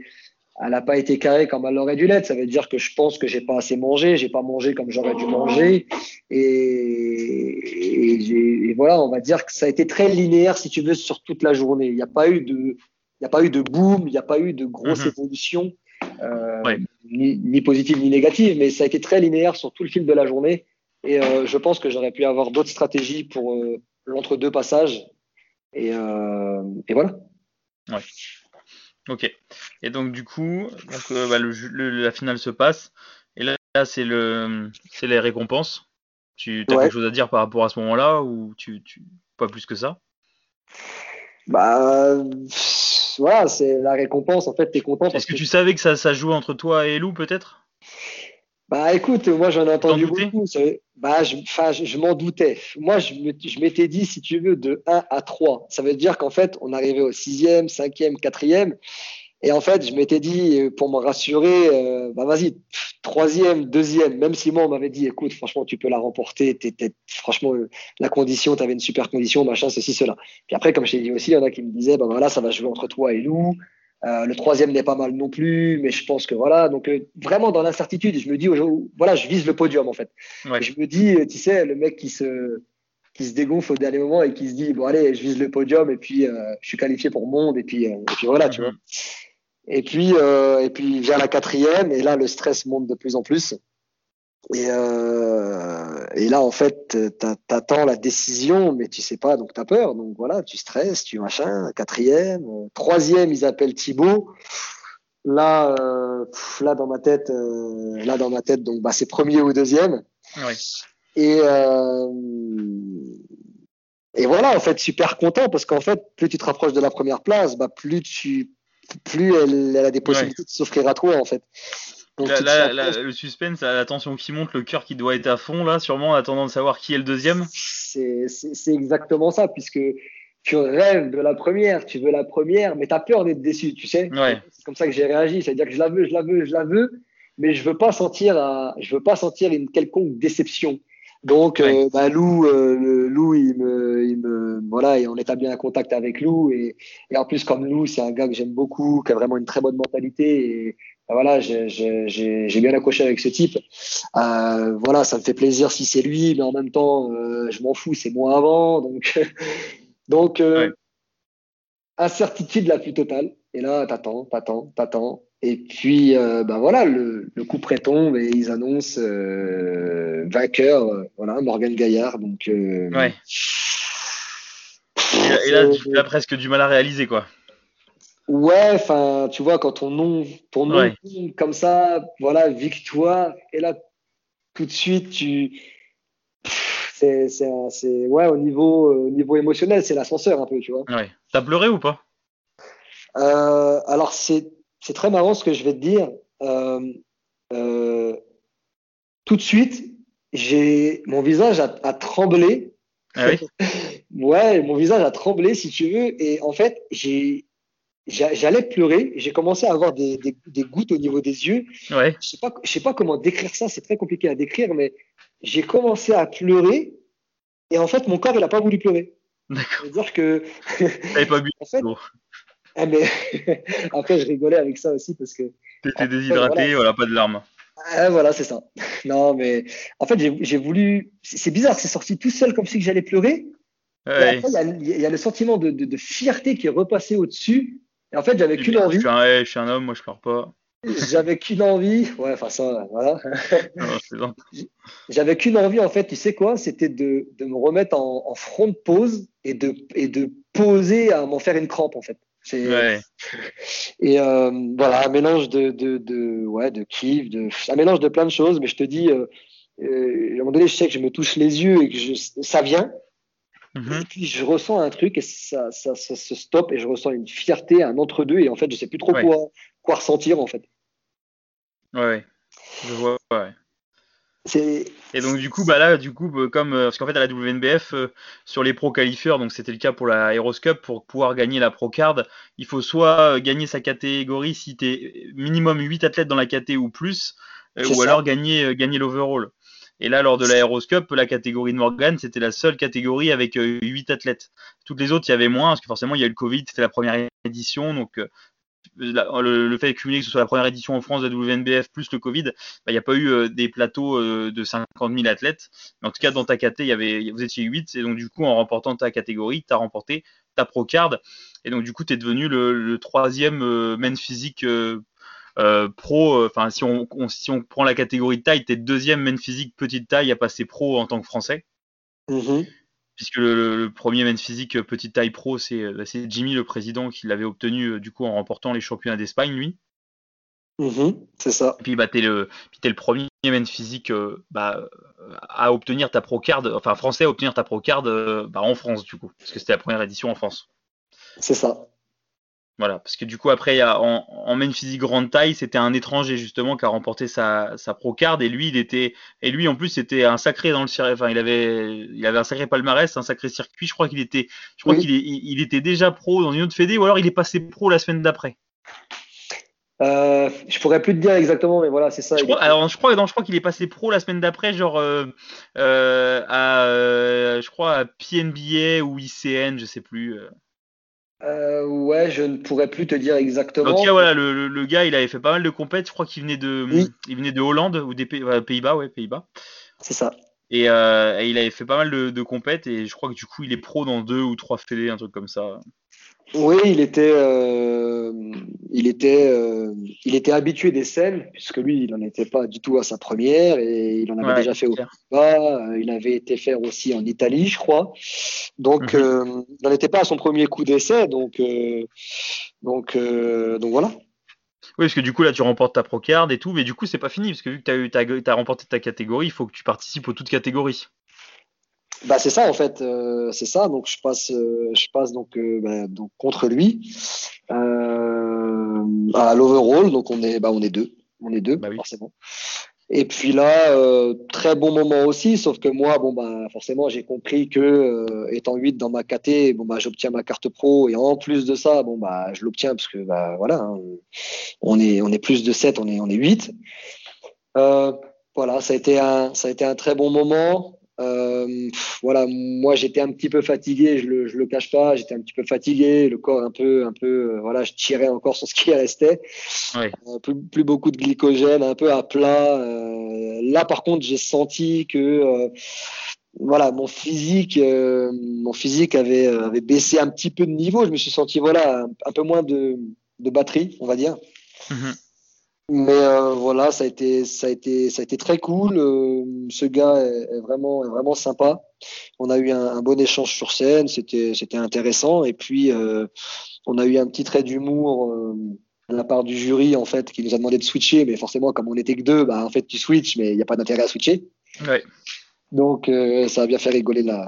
elle n'a pas été carrée comme elle aurait dû l'être. Ça veut dire que je pense que j'ai pas assez mangé, j'ai pas mangé comme j'aurais dû manger. Et, voilà, on va dire que ça a été très linéaire, si tu veux, sur toute la journée. Il n'y a pas eu de, il n'y a pas eu de boom, il n'y a pas eu de grosse mhm. évolution, euh, ni, ni, positive ni négative, mais ça a été très linéaire sur tout le fil de la journée. Et euh, je pense que j'aurais pu avoir d'autres stratégies pour euh, l'entre-deux passages. Et, et voilà. Ouais. Ok. Et donc du coup, donc, euh, bah, la finale se passe. Et là, c'est le, c'est les récompenses. Tu as quelque chose à dire par rapport à ce moment-là ou tu, tu, pas plus que ça? Bah, voilà, c'est la récompense. En fait, t'es content. Est-ce que, tu savais que ça, ça jouait entre toi et Lou peut-être? Bah écoute, moi j'en ai entendu beaucoup. Bah, je, je, m'en doutais. Moi, je m'étais dit, si tu veux, de 1 à 3. Ça veut dire qu'en fait, on arrivait au 6e, 5e, 4e. Et en fait, je m'étais dit, euh, pour me rassurer, euh, bah vas-y, troisième, deuxième, même si moi on m'avait dit, écoute, franchement, tu peux la remporter, t'es, franchement, euh, la condition, tu avais une super condition, machin, ceci, cela. Puis après, comme je t'ai dit aussi, il y en a qui me disaient, bah voilà, ça va jouer entre toi et nous. Euh, le troisième n'est pas mal non plus, mais je pense que voilà. Donc euh, vraiment dans l'incertitude, je me dis voilà, je vise le podium en fait. Je me dis, tu sais, le mec qui se qui se dégonfle au dernier moment et qui se dit bon allez, je vise le podium et puis euh, je suis qualifié pour monde et puis, et puis voilà, tu vois. Et puis et puis vient la quatrième et là le stress monte de plus en plus. Et, euh, et là, en fait, t'attends la décision, mais tu sais pas, donc t'as peur. Donc voilà, tu stresses, tu machin. Quatrième, euh, troisième, ils appellent Thibaut. Là, euh, là dans ma tête, euh, là dans ma tête, donc bah c'est premier ou deuxième. Oui. Et et voilà, en fait, super content parce qu'en fait, plus tu te rapproches de la première place, bah plus tu, plus elle, elle a des possibilités de s'offrir à toi, en fait. Le suspense, la tension qui monte, le cœur qui doit être à fond, là, sûrement en attendant de savoir qui est le deuxième. C'est exactement ça, puisque tu rêves de la première, tu veux la première, mais tu as peur d'être déçu, tu sais. C'est comme ça que j'ai réagi, c'est-à-dire que je la veux, je la veux, je la veux, mais je veux pas sentir, je veux pas sentir une quelconque déception. Donc, euh, bah, Lou, euh, Lou, il me, il me, voilà, et on établit un contact avec Lou, et, et en plus, comme Lou, c'est un gars que j'aime beaucoup, qui a vraiment une très bonne mentalité, et, voilà, j'ai bien accroché avec ce type. Euh, voilà, ça me fait plaisir si c'est lui, mais en même temps, euh, je m'en fous, c'est moi avant, donc, [LAUGHS] donc, euh, incertitude la plus totale. Et là, t'attends, t'attends, t'attends. Et puis, bah voilà, le, le coup près tombe et ils annoncent vainqueur, voilà, Morgan Gaillard. Donc, ouais. Et, là, tu as presque du mal à réaliser, quoi. Ouais, enfin, tu vois, quand ton nom, ton nom comme ça, voilà, victoire, et là, tout de suite, tu. C'est, ouais, au niveau, au niveau émotionnel, c'est l'ascenseur un peu, tu vois. Ouais. T'as pleuré ou pas? Alors, c'est très marrant ce que je vais te dire. Euh, euh, tout de suite, j'ai mon visage a, tremblé. Ah oui? [LAUGHS] Ouais, mon visage a tremblé, si tu veux. Et en fait, j'ai j'allais pleurer. J'ai commencé à avoir des, des, gouttes au niveau des yeux. Ouais. Je sais pas, je sais pas comment décrire ça. C'est très compliqué à décrire, mais j'ai commencé à pleurer. Et en fait, mon corps, il a pas voulu pleurer. D'accord. C'est-à-dire que. pas [LAUGHS] bu. en fait, ah, mais [LAUGHS] après, je rigolais avec ça aussi parce que. T'étais déshydraté, voilà, pas de larmes. Ah, voilà, c'est ça. [LAUGHS] Non, mais en fait, j'ai voulu. C'est bizarre, c'est sorti tout seul comme si j'allais pleurer. après, il y, a le sentiment de, de, fierté qui est repassé au-dessus. Et en fait, j'avais qu'une envie. Je suis, un, je suis un homme, moi je pleure pas. J'avais qu'une envie, ouais, enfin ça, voilà. [LAUGHS] J'avais qu'une envie, en fait, tu sais quoi? C'était de, de, me remettre en, front de pose et de, et de poser à m'en faire une crampe, en fait. Ouais. [LAUGHS] Et euh, voilà, un mélange de, de, de, ouais, de kiff, de, un mélange de plein de choses, mais je te dis, euh, euh, à un moment donné, je sais que je me touche les yeux et que je, ça vient. Mhm. Et puis je ressens un truc et ça, ça, ça, se stoppe et je ressens une fierté, un entre-deux et en fait je sais plus trop quoi, quoi ressentir en fait. Ouais, je vois, ouais. Et donc du coup, bah là, du coup, euh, comme euh, parce qu'en fait à la WNBF euh, sur les pro qualifieurs, donc c'était le cas pour la Heroes Cup, pour pouvoir gagner la pro card, il faut soit gagner sa catégorie si tu es minimum 8 athlètes dans la caté ou plus, ou alors gagner gagner l'overall. Et là, lors de la la catégorie de Morgan, c'était la seule catégorie avec 8 athlètes. Toutes les autres, il y avait moins, parce que forcément, il y a eu le Covid, c'était la première édition, donc le, fait de cumuler que ce soit la première édition en France de la WNBF plus le Covid, bah, il n'y a pas eu euh, des plateaux euh, de 50 000 athlètes. Mais en tout cas, dans ta caté, y avait, vous étiez 8. Et donc, du coup, en remportant ta catégorie, tu as remporté ta pro card. Et donc, du coup, tu es devenu le, troisième euh, main physique pro. Enfin, si on, si on prend la catégorie de taille, tu es deuxième main physique petite taille à passer pro en tant que français. Mm-hmm puisque le, premier men physique petite taille pro, euh, c'est Jimmy le président qui l'avait obtenu euh, du coup en remportant les championnats d'Espagne, lui. Mm-hmm, c'est ça. Et puis bah, t'es le, le premier men physique euh, bah, à obtenir ta pro card, enfin français à obtenir ta pro card bah, en France du coup, parce que c'était la première édition en France. C'est ça. Voilà, parce que du coup, après, en, en main physique grande taille, c'était un étranger justement qui a remporté sa, sa pro card et lui, il était, et lui en plus, c'était un sacré dans le circuit. Enfin, il avait, il avait un sacré palmarès, un sacré circuit. Je crois qu'il était, je crois qu'il il, était déjà pro dans une autre fédé, ou alors il est passé pro la semaine d'après. Euh, je pourrais plus te dire exactement, mais voilà, c'est ça. Je crois, alors, je crois, je crois qu'il est passé pro la semaine d'après, genre euh, euh, à, euh, je crois à PNBA ou ICN, je sais plus. Euh, ouais, je ne pourrais plus te dire exactement. En tout cas, voilà, le, le, gars, il avait fait pas mal de compètes. Je crois qu'il venait de, il venait de Hollande ou des Pays-Bas, ouais, Pays-Bas. C'est ça. Et, euh, et, il avait fait pas mal de, de compètes et je crois que du coup, il est pro dans deux ou trois fédés, un truc comme ça. Oui, il était, euh, il était, euh, il était habitué des scènes puisque lui, il n'en était pas du tout à sa première et il en avait déjà fait au Pays-Bas. Euh, il avait été faire aussi en Italie, je crois. Donc, mhm. il n'en était pas à son premier coup d'essai. Donc, donc, donc voilà. Oui, parce que du coup, là, tu remportes ta procard et tout, mais du coup, c'est pas fini, parce que vu que tu as, as, remporté ta catégorie, il faut que tu participes aux toutes catégories. Bah c'est ça en fait, euh, c'est ça. Donc je passe, euh, je passe donc, euh, bah, donc contre lui à l'overall. Donc on est, bah on est deux, on est deux bah forcément. Et puis là, très bon moment aussi, sauf que moi, bon bah forcément, j'ai compris que étant 8 dans ma KT, bon bah j'obtiens ma carte pro et en plus de ça, bon bah je l'obtiens parce que bah voilà, hein, on est on est plus de 7, on est on est 8. voilà, ça a été un ça a été un très bon moment. Euh, voilà, moi j'étais un petit peu fatigué, je le, je le cache pas, j'étais un petit peu fatigué, le corps un peu, un peu, euh, voilà, je tirais encore sur ce qui [LAUGHS] restait, euh, plus, plus, beaucoup de glycogène, un peu à plat. là par contre, j'ai senti que voilà, mon physique, mon physique avait, avait baissé un petit peu de niveau. Je me suis senti voilà un, peu moins de, de batterie, on va dire. Mhm. Mais euh, voilà, ça a été, ça a été, ça a été très cool. Euh, ce gars est, vraiment, est vraiment sympa. On a eu un, un bon échange sur scène, c'était, c'était intéressant. Et puis, euh, on a eu un petit trait d'humour de la part du jury en fait, qui nous a demandé de switcher. Mais forcément, comme on n'était que deux, bah en fait, tu switches, mais il n'y a pas d'intérêt à switcher. Ouais. Donc, ça a bien fait rigoler la,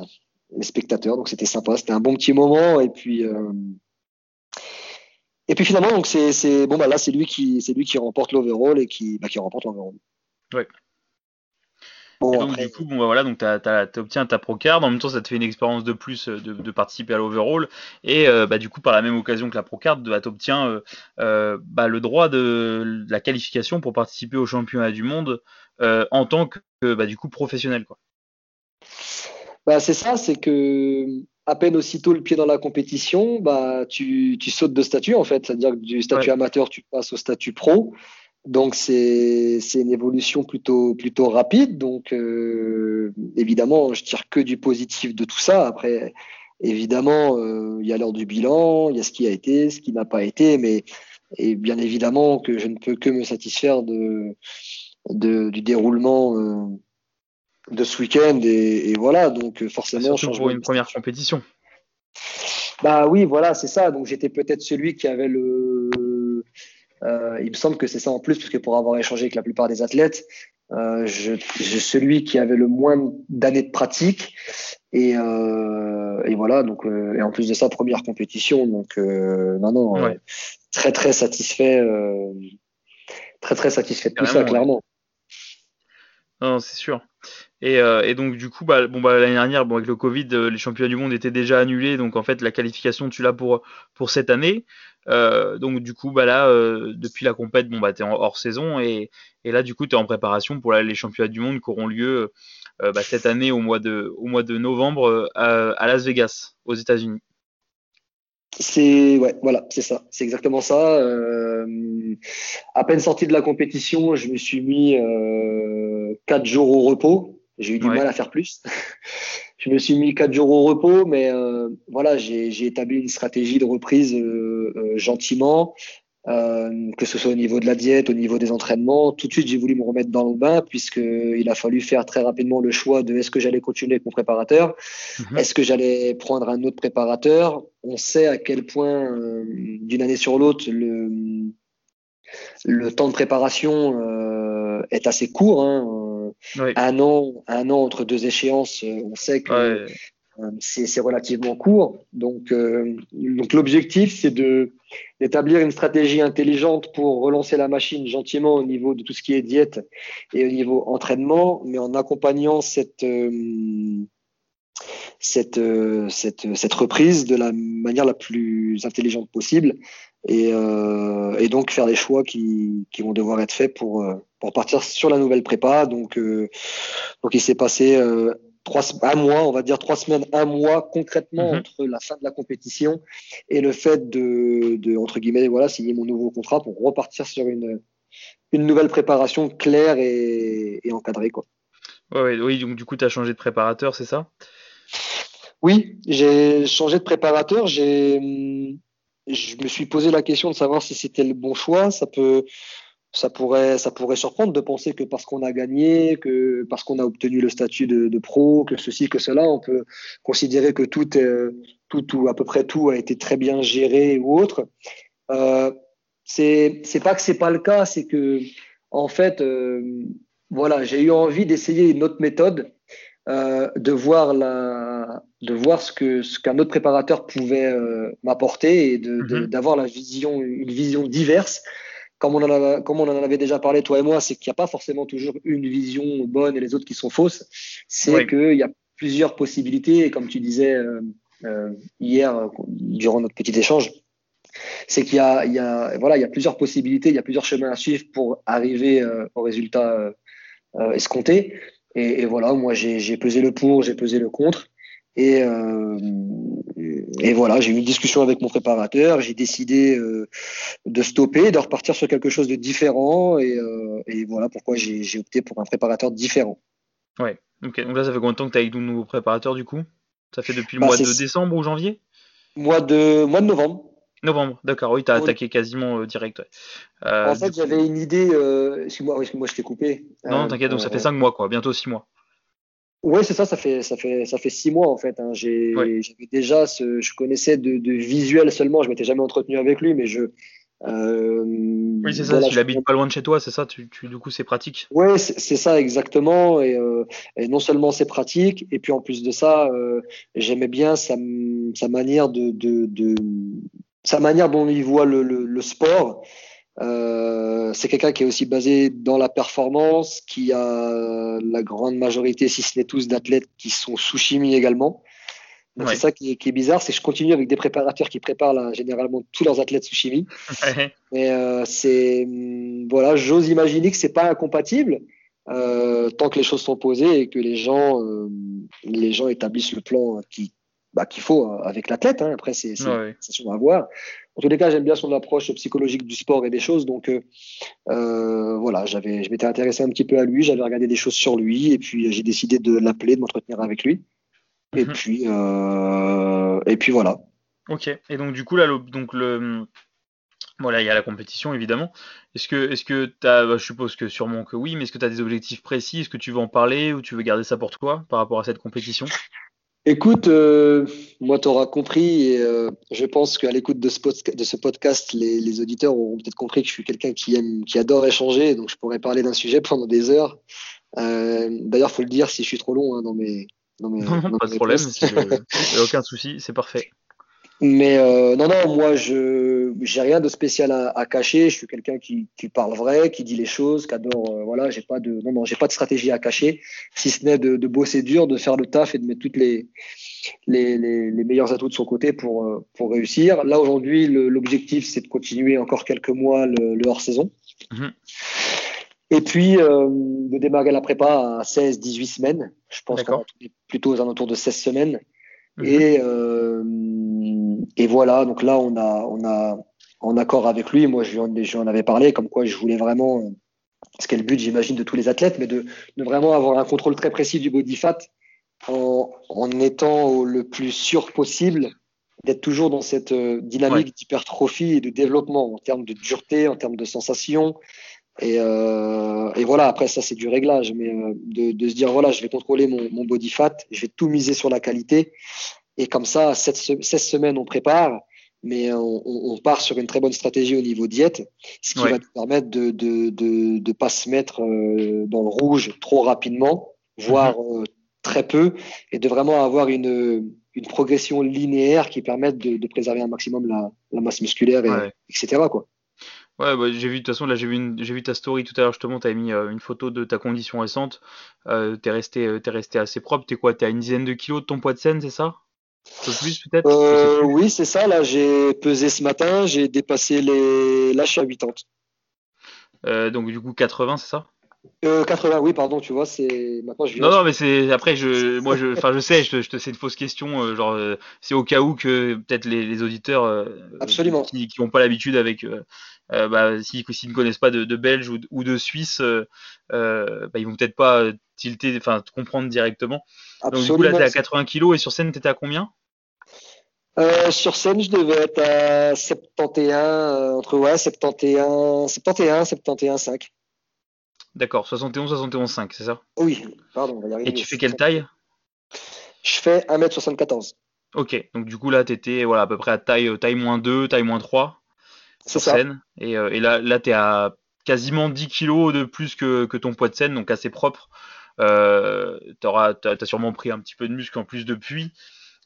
les spectateurs. Donc, c'était sympa. C'était un bon petit moment. Et puis. Et puis finalement, donc c'est bon bah là c'est lui qui c'est lui qui remporte l'overall et qui bah, qui remporte l'overall. Ouais. donc du coup, bon bah voilà, donc tu obtiens ta pro card. En même temps, ça te fait une expérience de plus euh, de, participer à l'overall. Et euh, bah, du coup, par la même occasion que la pro card, bah, tu obtiens euh, bah, le droit de, la qualification pour participer au championnat du monde en tant que bah, du coup professionnel quoi. Bah, c'est ça, c'est que à peine aussitôt le pied dans la compétition, bah, tu, tu sautes de statut en fait. C'est-à-dire que du statut amateur, tu passes au statut pro. Donc c'est une évolution plutôt plutôt rapide. Donc euh, évidemment, je tire que du positif de tout ça. Après, évidemment, euh, il y a l'heure du bilan, il y a ce qui a été, ce qui n'a pas été, mais Et bien évidemment que je ne peux que me satisfaire de, du déroulement euh, de ce week-end. Et, voilà, donc forcément. Surtout pour une première compétition. Bah oui, voilà, c'est ça. Donc j'étais peut-être celui qui avait le. Euh, il me semble que c'est ça en plus, parce que pour avoir échangé avec la plupart des athlètes, euh, je, je, celui qui avait le moins d'années de pratique. Et, euh, et voilà, donc, euh, et en plus de ça, première compétition. Donc, euh, non, non, très, très satisfait. très, très satisfait de tout ça, clairement. Non, c'est sûr. Et, euh, et, donc du coup, bah, bon, bah, l'année dernière, bon, avec le Covid, euh, les championnats du monde étaient déjà annulés, donc en fait la qualification tu l'as pour pour cette année. Euh, donc du coup, bah là, euh, depuis la compète, bon bah t'es hors saison et, et là du coup t'es en préparation pour les championnats du monde qui auront lieu bah, cette année au mois de au mois de novembre à, Las Vegas, aux États-Unis. C'est ouais, voilà, c'est ça, c'est exactement ça. à peine sorti de la compétition, je me suis mis quatre jours au repos j'ai eu du mal à faire plus. [LAUGHS] je me suis mis quatre jours au repos, mais euh, voilà, j'ai établi une stratégie de reprise euh, euh, gentiment, que ce soit au niveau de la diète, au niveau des entraînements. Tout de suite, j'ai voulu me remettre dans le bain puisqu'il a fallu faire très rapidement le choix de est-ce que j'allais continuer avec mon préparateur, mhm. est-ce que j'allais prendre un autre préparateur. On sait à quel point, d'une année sur l'autre, le, le temps de préparation est assez court. Hein un, an, un an entre deux échéances, euh, on sait que euh, c'est relativement court. Donc, euh, donc l'objectif, c'est d'établir une stratégie intelligente pour relancer la machine gentiment au niveau de tout ce qui est diète et au niveau entraînement, mais en accompagnant cette cette, cette, cette reprise de la manière la plus intelligente possible et, et donc faire des choix qui, qui vont devoir être faits pour, pour partir sur la nouvelle prépa. Donc, euh, donc il s'est passé euh, trois, un mois, on va dire trois semaines, un mois concrètement mhm. entre la fin de la compétition et le fait de, de, entre guillemets, voilà, signer mon nouveau contrat pour repartir sur une, une nouvelle préparation claire et, et encadrée. Quoi. Ouais, oui, donc du coup, tu as changé de préparateur, c'est ça? Oui, j'ai changé de préparateur. J'ai, je me suis posé la question de savoir si c'était le bon choix. Ça peut, ça pourrait, ça pourrait surprendre de penser que parce qu'on a gagné, que parce qu'on a obtenu le statut de, pro, que ceci, que cela, on peut considérer que tout, est, tout ou à peu près tout a été très bien géré ou autre. Euh, c'est, c'est pas que c'est pas le cas, c'est que en fait, euh, voilà, j'ai eu envie d'essayer une autre méthode, euh, de voir la, de voir ce que ce qu'un autre préparateur pouvait euh, m'apporter et de, mm-hmm. d'avoir la vision, une vision diverse comme on, en comme on en avait déjà parlé, toi et moi, c'est qu'il n'y a pas forcément toujours une vision bonne et les autres qui sont fausses. C'est qu'il y a plusieurs possibilités. Et comme tu disais euh, euh, hier, durant notre petit échange, c'est qu'il y a, il y, a, voilà, il y a plusieurs possibilités, il y a plusieurs chemins à suivre pour arriver euh, au résultat escompté. Et, et, voilà, moi, j'ai pesé le pour, j'ai pesé le contre. Et, euh, et voilà, j'ai eu une discussion avec mon préparateur, j'ai décidé euh, de stopper, de repartir sur quelque chose de différent, et, euh, et voilà pourquoi j'ai opté pour un préparateur différent. Ouais, ok. Donc là, ça fait combien de temps que tu as avec ton nouveau préparateur du coup? Ça fait depuis le bah, mois de décembre ou janvier? Mois de, mois de novembre. Novembre, d'accord, oui, tu as attaqué quasiment direct. Ouais. en fait, j'avais une idée, excuse-moi, moi je t'ai coupé. Non, t'inquiète, donc ça fait 5 mois, quoi, bientôt 6 mois. Oui, c'est ça, ça fait, ça, fait, ça fait six mois en fait. Hein. J'avais déjà, ce, je connaissais de, de visuel seulement, je m'étais jamais entretenu avec lui, mais je. Euh, oui, c'est ça, tu l'habites pas loin de chez toi, c'est ça, tu, tu, du coup c'est pratique. Oui, c'est ça exactement, et, euh, et, non seulement c'est pratique, et puis en plus de ça, euh, j'aimais bien sa, sa manière de, de, de, sa manière dont il voit le, le, le sport. Euh, c'est quelqu'un qui est aussi basé dans la performance, qui a la grande majorité, si ce n'est tous, d'athlètes qui sont sous chimie également. C'est ça qui est, bizarre, c'est que je continue avec des préparateurs qui préparent généralement tous leurs athlètes sous chimie. Mais euh, c'est voilà, j'ose imaginer que c'est pas incompatible euh, tant que les choses sont posées et que les gens euh, les gens établissent le plan qui bah, qu'il faut euh, avec l'athlète. Hein. Après, c'est ouais. à voir. En tous les cas, j'aime bien son approche psychologique du sport et des choses. Donc, euh, euh, voilà, j'avais, je m'étais intéressé un petit peu à lui. J'avais regardé des choses sur lui et puis j'ai décidé de l'appeler, de m'entretenir avec lui. Et mhm. puis, euh, et puis voilà. Ok. Et donc, du coup, là, le, donc le, Voilà, il y a la compétition évidemment. Est-ce que, est-ce que tu as, bah, je suppose que sûrement que oui, mais est-ce que tu as des objectifs précis? Est-ce que tu veux en parler ou tu veux garder ça pour toi par rapport à cette compétition? Écoute, euh, moi, tu auras compris et euh, je pense qu'à l'écoute de ce, de ce podcast, les, auditeurs auront peut-être compris que je suis quelqu'un qui aime, qui adore échanger, donc je pourrais parler d'un sujet pendant des heures. Euh, D'ailleurs, faut le dire si je suis trop long hein, dans mes. Dans mes non, pas de problème, [LAUGHS] aucun souci, c'est parfait. Mais euh, non, non, moi, je j'ai rien de spécial à, à cacher. Je suis quelqu'un qui, qui parle vrai, qui dit les choses, qui adore. Euh, voilà, j'ai pas de non, non, j'ai pas de stratégie à cacher, si ce n'est de, de bosser dur, de faire le taf et de mettre toutes les les, les, les meilleurs atouts de son côté pour euh, pour réussir. Là aujourd'hui, l'objectif c'est de continuer encore quelques mois le, le hors saison. Mhm. Et puis euh, de démarrer la prépa à 16-18 semaines. Je pense qu'on est plutôt aux alentours de 16 semaines. Mhm. Et, euh, et voilà, donc là, on a, on a en accord avec lui, moi, je lui en, avais parlé, comme quoi je voulais vraiment, ce qui est le but, j'imagine, de tous les athlètes, mais de, de, vraiment avoir un contrôle très précis du body fat en, en étant le plus sûr possible d'être toujours dans cette euh, dynamique d'hypertrophie et de développement en termes de dureté, en termes de sensation, et, euh, et, voilà, après ça c'est du réglage, mais euh, de, de, se dire voilà, je vais contrôler mon, mon, body fat, je vais tout miser sur la qualité. Et comme ça, 16 semaines on prépare, mais on, on, part sur une très bonne stratégie au niveau diète, ce qui va nous permettre de ne de, de, de, pas se mettre euh, dans le rouge trop rapidement, voire mhm. euh, très peu, et de vraiment avoir une, une progression linéaire qui permette de, préserver un maximum la, la masse musculaire, et, etc. Quoi. Ouais, bah, j'ai vu, de toute façon, là, j'ai vu, j'ai vu ta story tout à l'heure, justement, tu as mis euh, une photo de ta condition récente. Euh, t'es resté, euh, es resté assez propre. T'es quoi? T'es à une dizaine de kilos de ton poids de scène, c'est ça? Un peu plus, peut-être euh, Oui, c'est ça. Là, j'ai pesé ce matin, j'ai dépassé les. Là, je suis à 80. Euh, donc, du coup, 80, c'est ça? Euh, 80, oui, pardon, tu vois, c'est maintenant je Non, non, mais c'est après, je, moi, je, enfin, je sais, je te, c'est une fausse question, euh, genre, euh, c'est au cas où que peut-être les, les, auditeurs, euh, absolument, qui n'ont pas l'habitude avec, bah, s'ils ne connaissent pas de, ou, ou, de Suisse, bah, ils vont peut-être pas tilter, enfin, comprendre directement. Donc du coup là, t'es à 80 kg et sur scène, t'étais à combien? Sur scène, je devais être à 71, entre ouais, 71, 71, 71, 5. D'accord, 71, 71, 5, c'est ça? Oui, pardon. Et tu fais quelle taille? Je fais 1m74. Ok, donc du coup là, tu étais voilà, à peu près à taille, euh, taille moins 2, taille moins 3 sur scène. Et, euh, et, là, là tu es à quasiment 10 kg de plus que, que, ton poids de scène, donc assez propre. Euh, tu as, sûrement pris un petit peu de muscle en plus depuis.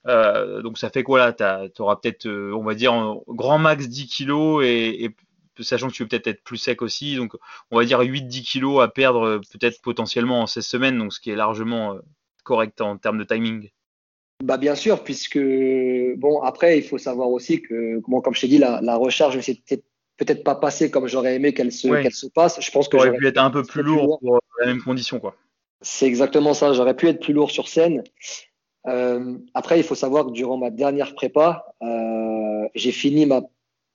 Euh, donc ça fait quoi là? Tu auras peut-être, euh, on va dire, grand max 10 kg et, et sachant que tu veux peut-être être plus sec aussi. Donc, on va dire 8-10 kilos à perdre euh, peut-être potentiellement en 16 semaines, donc ce qui est largement correct en termes de timing. Bah bien sûr, puisque bon après il faut savoir aussi que bon, comme je t'ai dit la, la recharge c'est peut-être pas passée comme j'aurais aimé qu'elle se, se passe. Je pense que j'aurais pu être un peu plus lourd, pour la même condition quoi. C'est exactement ça. J'aurais pu être plus lourd sur scène. Euh, après il faut savoir que durant ma dernière prépa, euh, j'ai fini ma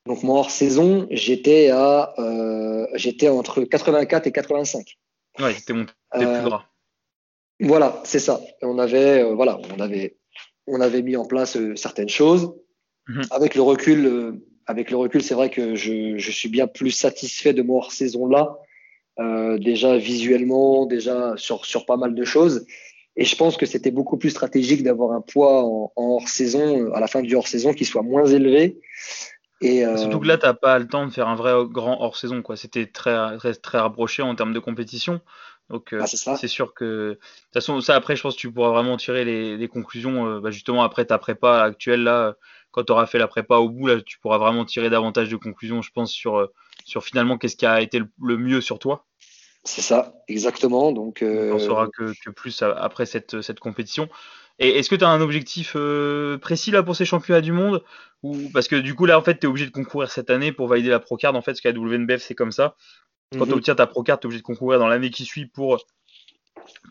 donc moi hors saison, j'étais à euh, j'étais entre 84 et 85. Ouais, c'était mon plus gras. Voilà, c'est ça. On avait voilà, on avait on avait mis en place certaines choses. Mhm. Avec le recul, euh, avec le recul, c'est vrai que je, je, suis bien plus satisfait de mon hors saison là. Déjà visuellement, déjà sur sur pas mal de choses. Et je pense que c'était beaucoup plus stratégique d'avoir un poids en, en hors saison à la fin du hors saison qui soit moins élevé et euh... Surtout que là, t'as pas le temps de faire un vrai grand hors saison, quoi. C'était très, très, très rapproché en termes de compétition. Donc, euh, ah, c'est sûr que, de toute façon, ça après, je pense que tu pourras vraiment tirer les, les conclusions, euh, bah, justement, après ta prépa actuelle, là, quand tu auras fait la prépa au bout, là, tu pourras vraiment tirer davantage de conclusions, je pense, sur, euh, sur finalement qu'est-ce qui a été le, mieux sur toi. C'est ça, exactement. Donc, on saura que, que, plus après cette, cette compétition. Et est-ce que tu as un objectif euh, précis là pour ces championnats du monde? Ou parce que du coup là en fait tu es obligé de concourir cette année pour valider la Procard en fait parce qu'à WNBF c'est comme ça. Quand tu mhm. obtiens ta Procard, tu es obligé de concourir dans l'année qui suit pour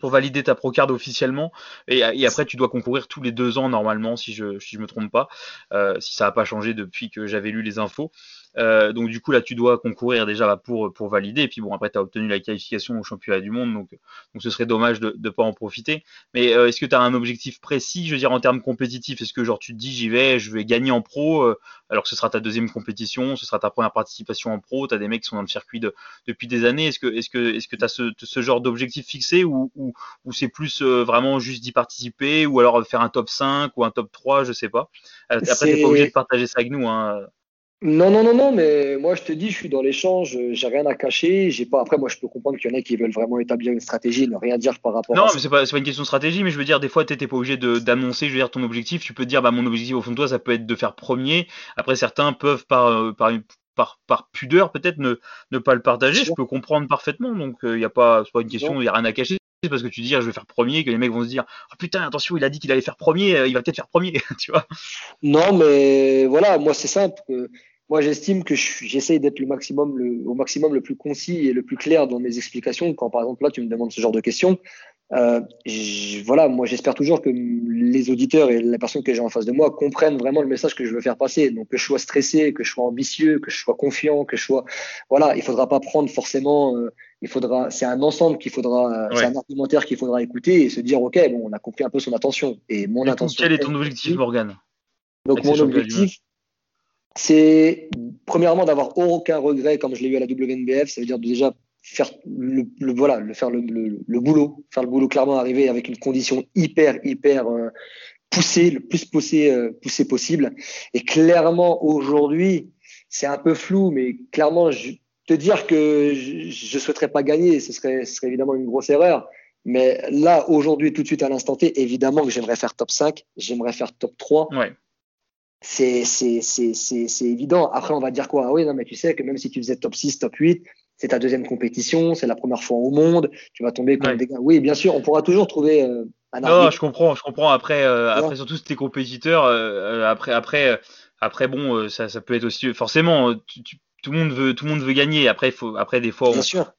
pour valider ta Procard officiellement et, après tu dois concourir tous les deux ans normalement si je si je me trompe pas euh, si ça n'a pas changé depuis que j'avais lu les infos Euh, donc du coup là tu dois concourir déjà bah, pour pour valider et puis bon après tu as obtenu la qualification au championnat du monde donc donc ce serait dommage de ne pas en profiter. Mais euh, est-ce que tu as un objectif précis, je veux dire en termes compétitifs Est-ce que genre tu te dis j'y vais, je vais gagner en pro euh, alors que ce sera ta deuxième compétition, ce sera ta première participation en pro, tu as des mecs qui sont dans le circuit depuis des années. Est-ce que est-ce que est-ce que tu as ce, ce, genre d'objectif fixé ou, ou, ou c'est plus vraiment juste d'y participer ou alors faire un top 5 ou un top 3, je sais pas. Après t'es pas obligé de partager ça avec nous hein. Non, non, non, non, mais moi je te dis, je suis dans l'échange, j'ai rien à cacher. J'ai pas. Après, moi je peux comprendre qu'il y en a qui veulent vraiment établir une stratégie, ne rien dire par rapport non, à ça. Non, mais c'est pas, pas une question de stratégie, mais je veux dire, des fois, tu n'es pas obligé d'annoncer, je veux dire, ton objectif. Tu peux dire, bah, mon objectif au fond de toi, ça peut être de faire premier. Après, certains peuvent, par, euh, par, par, par pudeur, peut-être ne, ne pas le partager. Je peux comprendre parfaitement. Donc, il euh, n'y a pas, c'est pas une question, il n'y a rien à cacher parce que tu dis je vais faire premier que les mecs vont se dire oh, putain attention il a dit qu'il allait faire premier euh, il va peut-être faire premier [LAUGHS] tu vois non mais voilà moi c'est simple moi, j'estime que j'essaye d'être le maximum, le, au maximum le plus concis et le plus clair dans mes explications. Quand, par exemple, là, tu me demandes ce genre de questions, euh, voilà, moi, j'espère toujours que les auditeurs et les personnes que j'ai en face de moi comprennent vraiment le message que je veux faire passer. Donc, que je sois stressé, que je sois ambitieux, que je sois confiant, que je sois, voilà, il faudra pas prendre forcément, euh, il faudra, c'est un ensemble qu'il faudra, c'est un argumentaire qu'il faudra écouter et se dire, ok, bon, on a compris un peu son attention. Et mon intention. Quel est ton objectif, Morgan Donc, mon objectif, c'est premièrement d'avoir aucun regret comme je l'ai eu à la WNBF, ça veut dire déjà faire le, voilà, le faire le, le, boulot, faire le boulot clairement arriver avec une condition hyper hyper euh, poussée, le plus poussé euh, poussé possible. Et clairement aujourd'hui, c'est un peu flou, mais clairement je, te dire que je, ne souhaiterais pas gagner, ce serait, ce serait évidemment une grosse erreur. Mais là, aujourd'hui, tout de suite à l'instant T, évidemment que j'aimerais faire top 5, j'aimerais faire top 3. Ouais c'est c'est évident. Après, on va dire quoi? Ah Oui, non, mais tu sais que même si tu faisais top 6, top 8, c'est ta deuxième compétition, c'est la première fois au monde, tu vas tomber contre des gars. Oui, bien sûr, on pourra toujours trouver euh, un Non, je comprends, je comprends. Après, euh, après surtout si tes compétiteurs, euh, après, après, après, bon, ça, ça peut être aussi forcément. Tu, tout le monde veut tout le monde veut gagner. Après il faut après des fois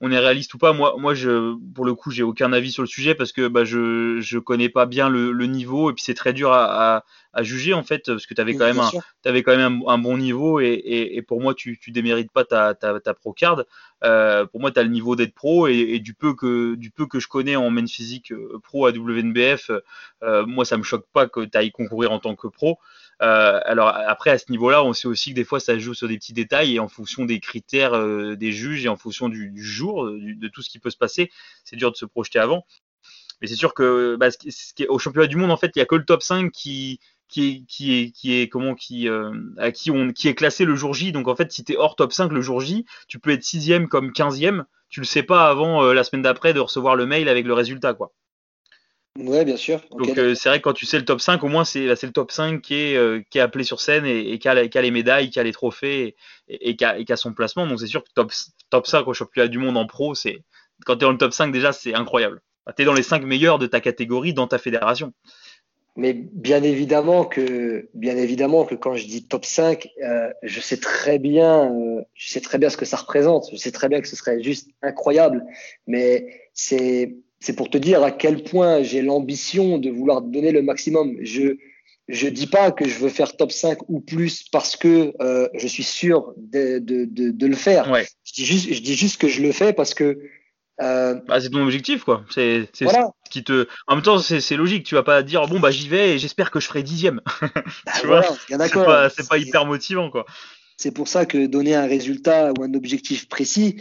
on, est réaliste ou pas. Moi moi je pour le coup j'ai aucun avis sur le sujet parce que bah je je connais pas bien le, le niveau et puis c'est très dur à, à, à, juger en fait parce que tu avais quand même un avais quand même un, bon niveau et, et, et, pour moi tu tu démérites pas ta ta, ta pro card. Euh, pour moi tu as le niveau d'être pro et, et, du peu que du peu que je connais en main physique euh, pro à WNBF euh, moi ça me choque pas que tu ailles concourir en tant que pro euh, alors après à ce niveau-là, on sait aussi que des fois ça joue sur des petits détails et en fonction des critères euh, des juges et en fonction du, jour, euh, de tout ce qui peut se passer, c'est dur de se projeter avant. Mais c'est sûr que bah, au championnat du monde, en fait, il y a que le top 5 qui, est, comment qui qui est classé le jour J. Donc en fait, si tu es hors top 5 le jour J, tu peux être sixième comme 15e. Tu le sais pas avant la semaine d'après de recevoir le mail avec le résultat quoi. Ouais, bien sûr. Donc euh, c'est vrai que quand tu sais le top 5, au moins c'est le top 5 qui est, euh, qui est appelé sur scène et, qui, a, les médailles, qui a les trophées et, qui, a, son placement. Donc c'est sûr que top, top 5 au championnat du monde en pro, c'est quand tu es dans le top 5 déjà, c'est incroyable. Tu es dans les 5 meilleurs de ta catégorie dans ta fédération. Mais bien évidemment que, bien évidemment que quand je dis top 5, euh, je sais très bien, je sais très bien ce que ça représente. Je sais très bien que ce serait juste incroyable. Mais c'est, c'est pour te dire à quel point j'ai l'ambition de vouloir donner le maximum. Je je dis pas que je veux faire top 5 ou plus parce que euh, je suis sûr de, de, de, de le faire. Ouais. Je, dis juste, je dis juste que je le fais parce que. Euh, bah, c'est ton objectif, quoi. C'est voilà. ce qui te. En même temps, c'est logique. Tu vas pas dire bon bah j'y vais et j'espère que je ferai dixième. [LAUGHS] Bah, tu voilà, vois C'est pas, pas hyper motivant, quoi. C'est pour ça que donner un résultat ou un objectif précis,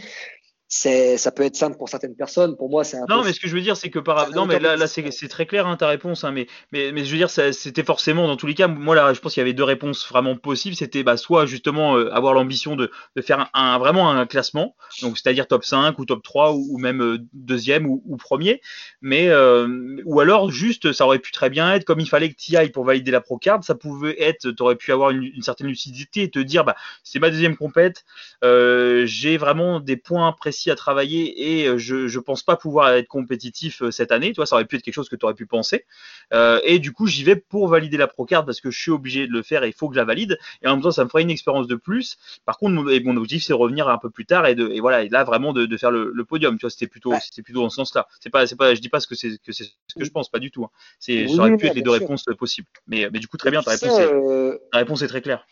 c'est ça peut être simple pour certaines personnes. Pour moi c'est un non mais ce que je veux dire c'est que par non mais là, là c'est très clair hein, ta réponse hein, mais, mais mais je veux dire c'était forcément dans tous les cas moi là je pense qu'il y avait deux réponses vraiment possibles. C'était bah soit justement euh, avoir l'ambition de, de faire un, vraiment un classement donc c'est-à-dire top 5 ou top 3 ou, même euh, deuxième ou, ou, premier mais euh, ou alors juste ça aurait pu très bien être comme il fallait que tu ailles pour valider la pro card ça pouvait être tu aurais pu avoir une, une, certaine lucidité et te dire bah c'est ma deuxième compète j'ai vraiment des points précis à travailler et euh, je, pense pas pouvoir être compétitif euh, cette année. Tu vois, ça aurait pu être quelque chose que tu aurais pu penser. Euh, et du coup, j'y vais pour valider la Procard parce que je suis obligé de le faire et il faut que je la valide. Et en même temps, ça me fera une expérience de plus. Par contre, mon, mon objectif, c'est revenir un peu plus tard et, de, et voilà, et là vraiment de, de faire le, le, podium. Tu vois, c'était plutôt, c'était plutôt dans ce sens-là. C'est pas, c'est pas, je dis pas ce que c'est, que c'est ce que je pense, pas du tout. Hein. C'est, ça aurait pu être les deux réponses possibles. Mais, mais du coup, très bien, ta réponse, est, ta réponse est très claire.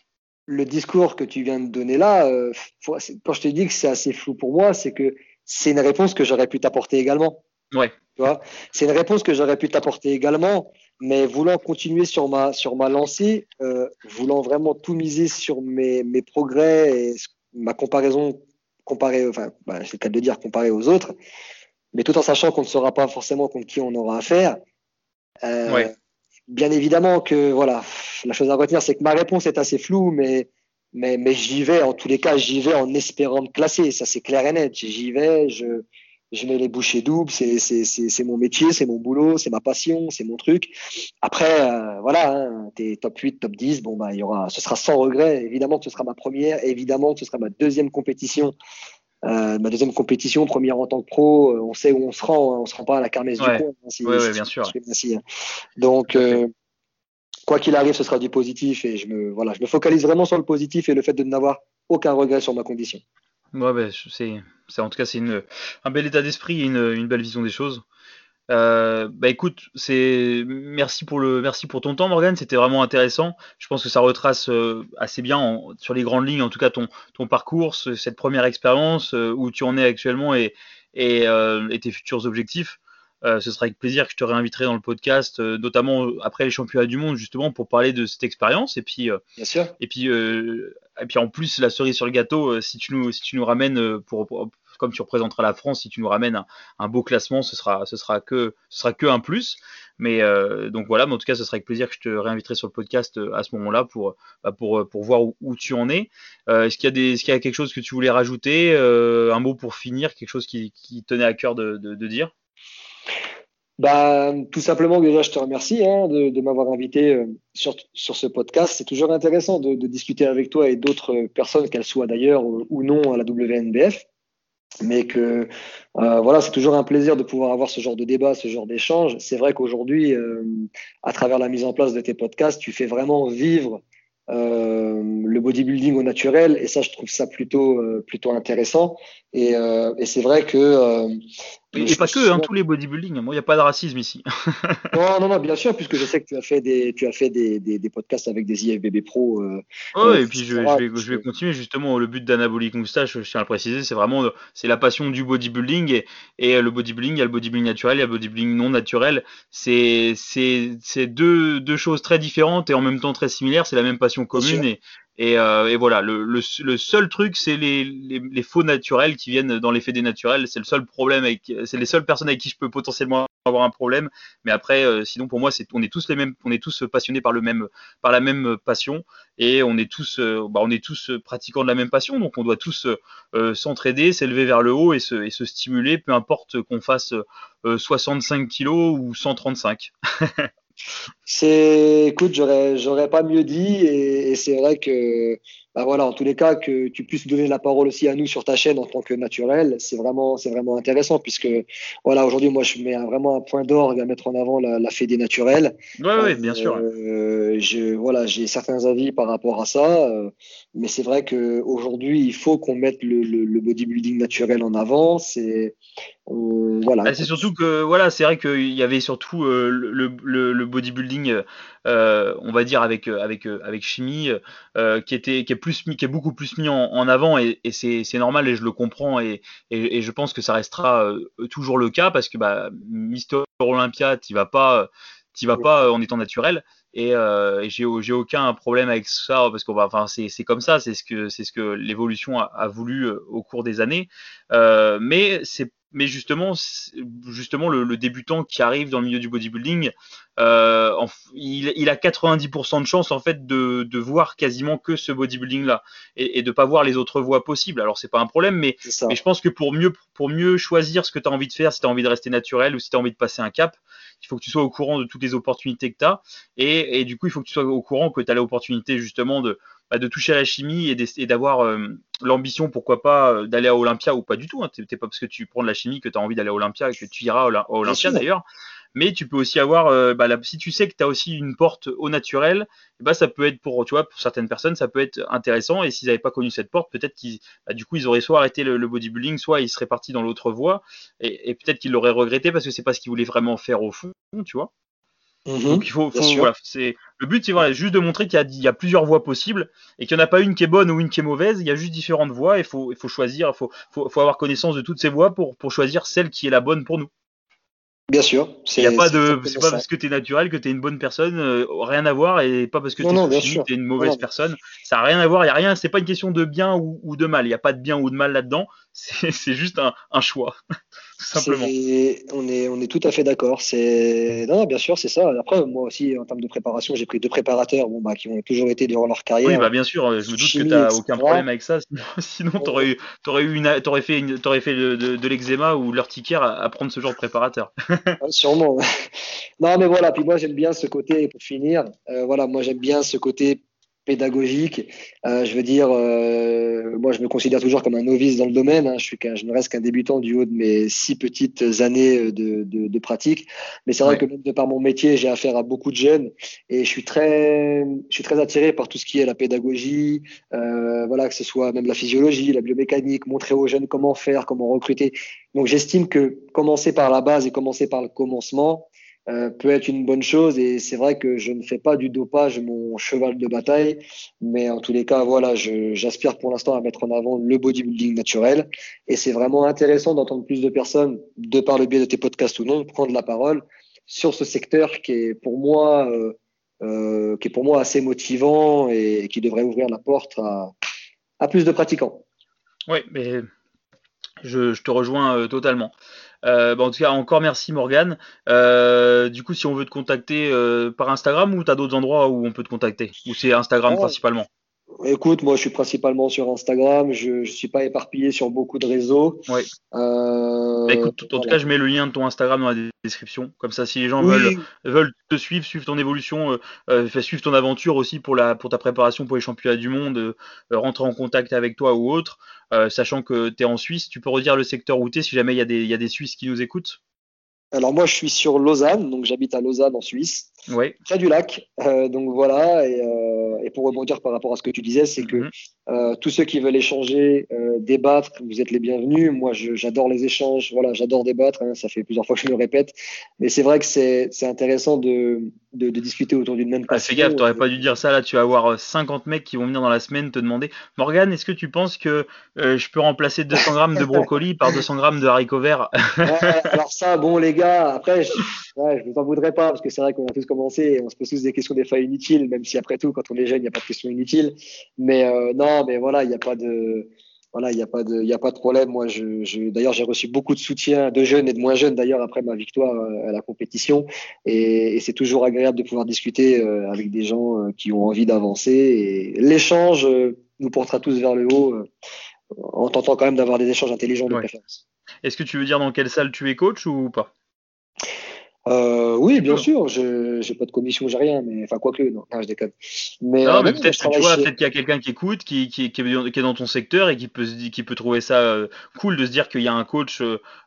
Le discours que tu viens de donner là, euh, quand je te dis que c'est assez flou pour moi, c'est que c'est une réponse que j'aurais pu t'apporter également. Ouais. Tu vois c'est une réponse que j'aurais pu t'apporter également, mais voulant continuer sur ma, sur ma lancée, euh, voulant vraiment tout miser sur mes, mes progrès et ma comparaison, comparée, enfin, bah, c'est le cas de dire comparé aux autres, mais tout en sachant qu'on ne saura pas forcément contre qui on aura affaire. Euh, ouais bien évidemment que voilà, la chose à retenir, c'est que ma réponse est assez floue, mais mais, mais j'y vais. En tous les cas, j'y vais en espérant me classer. Ça, c'est clair et net. J'y vais. Je je mets les bouchées doubles. C'est c'est c'est mon métier, c'est mon boulot, c'est ma passion, c'est mon truc. Après, euh, voilà, hein, t'es top 8, top 10. Bon bah, il y aura, ce sera sans regret. Évidemment ce sera ma première. Évidemment ce sera ma deuxième compétition euh, ma deuxième compétition, première en tant que pro, euh, on sait où on se rend, hein. on se rend pas à la kermesse du coin. Hein, bien sûr. Hein. Donc, euh, quoi qu'il arrive, ce sera du positif et je me, voilà, je me focalise vraiment sur le positif et le fait de n'avoir aucun regret sur ma condition. Ouais, ben, c'est, en tout cas, c'est un bel état d'esprit et une, une belle vision des choses. Euh, bah écoute, c'est merci pour le merci pour ton temps Morgan, c'était vraiment intéressant. Je pense que ça retrace euh, assez bien sur les grandes lignes, en tout cas ton ton parcours, cette première expérience euh, où tu en es actuellement et et, tes futurs objectifs. ce sera avec plaisir que je te réinviterai dans le podcast, notamment après les championnats du monde justement pour parler de cette expérience et puis bien sûr. et puis et puis en plus la cerise sur le gâteau si tu nous si tu nous ramènes pour, pour comme tu représenteras la France, si tu nous ramènes un, beau classement, ce sera, sera que, ce sera que un plus. Mais euh, donc voilà, mais en tout cas, ce sera avec plaisir que je te réinviterai sur le podcast euh, à ce moment-là pour, bah, pour, pour voir où, tu en es. Euh, est-ce qu'il y a des, est-ce qu'il y a quelque chose que tu voulais rajouter, un mot pour finir, quelque chose qui, tenait à cœur de, dire? Bah, tout simplement, déjà, je te remercie hein, de, m'avoir invité sur, sur ce podcast. C'est toujours intéressant de discuter avec toi et d'autres personnes, qu'elles soient d'ailleurs ou non à la WNBF mais que euh, voilà, c'est toujours un plaisir de pouvoir avoir ce genre de débat, ce genre d'échange. C'est vrai qu'aujourd'hui, euh, à travers la mise en place de tes podcasts, tu fais vraiment vivre euh, le bodybuilding au naturel, et ça, je trouve ça plutôt plutôt intéressant. Et, et c'est vrai que et, pas que, hein, tous les bodybuilding. Moi, il n'y a pas de racisme ici. [LAUGHS] non, non, non, bien sûr, puisque je sais que tu as fait des, tu as fait des, des, des podcasts avec des IFBB Pro. Euh, oh, et puis je, je, vais, je, vais, continuer. Justement, le but d'Anabolic Moustache, je tiens à le préciser, c'est vraiment c'est la passion du bodybuilding. Et, et le bodybuilding, il y a le bodybuilding naturel, il y a le bodybuilding non naturel. C'est deux, deux choses très différentes et en même temps très similaires. C'est la même passion commune. Et, et, euh, et, voilà, le, le, le seul truc, c'est les, les, les, faux naturels qui viennent dans l'effet des naturels. C'est le seul problème c'est les seules personnes avec qui je peux potentiellement avoir un problème. Mais après, euh, sinon pour moi, c'est, on est tous les mêmes, on est tous passionnés par le même, par la même passion, et on est tous, euh, bah, on est tous pratiquants de la même passion. Donc on doit tous euh, s'entraider, s'élever vers le haut et se, et se stimuler, peu importe qu'on fasse 65 kilos ou 135. [LAUGHS] C'est, écoute, j'aurais, j'aurais pas mieux dit, et, c'est vrai que, bah voilà, en tous les cas, que tu puisses donner la parole aussi à nous sur ta chaîne en tant que naturel, c'est vraiment, c'est vraiment intéressant, puisque, voilà, aujourd'hui, moi, je mets vraiment un point d'orgue à mettre en avant la, la fédé naturelle. Oui, oui, bien sûr. Euh, je, voilà, j'ai certains avis par rapport à ça, euh, mais c'est vrai que aujourd'hui, il faut qu'on mette le, le, le, bodybuilding naturel en avant. C'est, voilà. Ah, c'est surtout que voilà, c'est vrai qu'il y avait surtout euh, le, le, bodybuilding, euh, on va dire avec avec avec chimie, euh, qui était qui est plus qui est beaucoup plus mis en, avant et, et c'est normal et je le comprends et, et, et, je pense que ça restera toujours le cas parce que bah, Mister Olympia, tu vas pas tu vas pas en étant naturel et, euh, j'ai aucun problème avec ça parce qu'on va enfin c'est comme ça c'est ce que c'est ce que l'évolution a, a, voulu au cours des années euh, mais c'est mais justement, justement le, débutant qui arrive dans le milieu du bodybuilding, euh, il, il, a 90% de chance en fait de, de, voir quasiment que ce bodybuilding là et, et de pas voir les autres voies possibles. Alors c'est pas un problème, mais, mais je pense que pour mieux pour mieux choisir ce que tu as envie de faire, si tu as envie de rester naturel ou si tu as envie de passer un cap, il faut que tu sois au courant de toutes les opportunités que tu as et, et, du coup il faut que tu sois au courant que tu as l'opportunité justement de bah, de toucher à la chimie et d'avoir euh, l'ambition, pourquoi pas, euh, d'aller à Olympia ou pas du tout. Hein. T'es pas parce que tu prends de la chimie que tu as envie d'aller à Olympia et que tu iras à Olympia d'ailleurs. Mais tu peux aussi avoir, euh, bah, si tu sais que tu as aussi une porte au naturel, bah, ça peut être pour, tu vois, pour certaines personnes, ça peut être intéressant. Et s'ils n'avaient pas connu cette porte, peut-être qu'ils, bah, du coup, ils auraient soit arrêté le, bodybuilding, soit ils seraient partis dans l'autre voie. Et, et peut-être qu'ils l'auraient regretté parce que c'est pas ce qu'ils voulaient vraiment faire au fond, tu vois. Mhm. Donc il faut, voilà, c'est le but, c'est voilà, juste de montrer qu'il y, y, a plusieurs voies possibles et qu'il n'y en a pas une qui est bonne ou une qui est mauvaise. Il y a juste différentes voies. Il faut, il faut choisir, il faut, faut, faut, avoir connaissance de toutes ces voies pour, pour choisir celle qui est la bonne pour nous. Bien sûr. Il a pas de, c'est pas parce que tu es naturel que tu es une bonne personne, euh, rien à voir, et pas parce que tu es, une mauvaise personne. Ça a rien à voir, il y a rien, c'est pas une question de bien ou, de mal. Il n'y a pas de bien ou de mal là-dedans, [LAUGHS] c'est juste un, un choix. Simplement. on, est, on est tout à fait d'accord. C'est non, bien sûr, c'est ça. Après, moi aussi, en termes de préparation, j'ai pris deux préparateurs bon, bah, qui ont toujours été durant leur carrière. Oui, bah, bien sûr, je me doute que tu n'as aucun problème avec ça. [LAUGHS] Sinon, tu aurais, aurais, eu une, aurais fait, une, aurais fait de, de, l'eczéma ou l'urticaire à, à, prendre ce genre de préparateur. [LAUGHS] sûrement. [LAUGHS] non, mais voilà. Puis moi, j'aime bien ce côté, pour finir, euh, voilà, moi, j'aime bien ce côté pédagogique. Euh, je veux dire, euh, moi, je me considère toujours comme un novice dans le domaine. Hein. Je, suis je ne reste qu'un débutant du haut de mes six petites années de, de, de pratique. Mais c'est vrai que même de par mon métier, j'ai affaire à beaucoup de jeunes et je suis très, je suis très attiré par tout ce qui est la pédagogie, euh, voilà, que ce soit même la physiologie, la biomécanique, montrer aux jeunes comment faire, comment recruter. Donc, j'estime que commencer par la base et commencer par le commencement, euh, peut être une bonne chose. Et c'est vrai que je ne fais pas du dopage mon cheval de bataille, mais en tous les cas, voilà, j'aspire pour l'instant à mettre en avant le bodybuilding naturel. Et c'est vraiment intéressant d'entendre plus de personnes, de par le biais de tes podcasts ou non, prendre la parole sur ce secteur qui est pour moi, euh, euh, qui est pour moi assez motivant et qui devrait ouvrir la porte à, plus de pratiquants. Oui, mais je te rejoins totalement. Euh, bah, en tout cas, encore merci Morgan. Euh, du coup, si on veut te contacter euh, par Instagram ou tu as d'autres endroits où on peut te contacter? Ou c'est Instagram principalement? Écoute, moi je suis principalement sur Instagram, je ne suis pas éparpillé sur beaucoup de réseaux. Ouais. Euh, bah, écoute, en tout cas, je mets le lien de ton Instagram dans la description. Comme ça, si les gens veulent, veulent te suivre, suivre ton évolution, euh, euh suivre ton aventure aussi pour, la, pour ta préparation pour les championnats du monde, euh, rentrer en contact avec toi ou autre, sachant que tu es en Suisse, tu peux redire le secteur où tu es si jamais il y, a des, y a des Suisses qui nous écoutent alors moi, je suis sur Lausanne, donc j'habite à Lausanne en Suisse, oui. près du lac. Euh, donc voilà, et, euh, et, pour rebondir par rapport à ce que tu disais, c'est que mhm. euh, tous ceux qui veulent échanger, euh, débattre, vous êtes les bienvenus. Moi, j'adore les échanges, voilà, j'adore débattre. Hein, ça fait plusieurs fois que je le répète, mais c'est vrai que c'est intéressant de, de, de, discuter autour d'une même passion. Ah, fais gaffe, t'aurais pas dû dire ça là. Tu vas avoir 50 mecs qui vont venir dans la semaine te demander, Morgan, est-ce que tu penses que je peux remplacer 200 grammes de brocoli par 200 grammes de haricots verts? Alors ça, bon les gars, après, je, ouais, je vous en voudrais pas parce que c'est vrai qu'on a tous commencé et on se pose tous des questions des fois inutiles, même si après tout, quand on est jeune, il n'y a pas de questions inutiles. Mais euh, non, mais voilà, il n'y a pas de voilà, il n'y a pas de, il a pas de problème. Moi, je, je d'ailleurs, j'ai reçu beaucoup de soutien de jeunes et de moins jeunes d'ailleurs après ma victoire euh, à la compétition, et, et c'est toujours agréable de pouvoir discuter euh, avec des gens qui ont envie d'avancer. Et l'échange nous portera tous vers le haut, en tentant quand même d'avoir des échanges intelligents de préférence. Est-ce que tu veux dire dans quelle salle tu es coach ou pas? Euh, oui, bien sûr. Je n'ai pas de commission, j'ai rien, mais enfin quoi que, non, je déconne. Mais, non, euh, mais peut-être tu vois, peut-être qu'il y a quelqu'un qui écoute, qui, qui, qui, est, dans ton secteur et qui peut qui peut trouver ça euh, cool de se dire qu'il y a un coach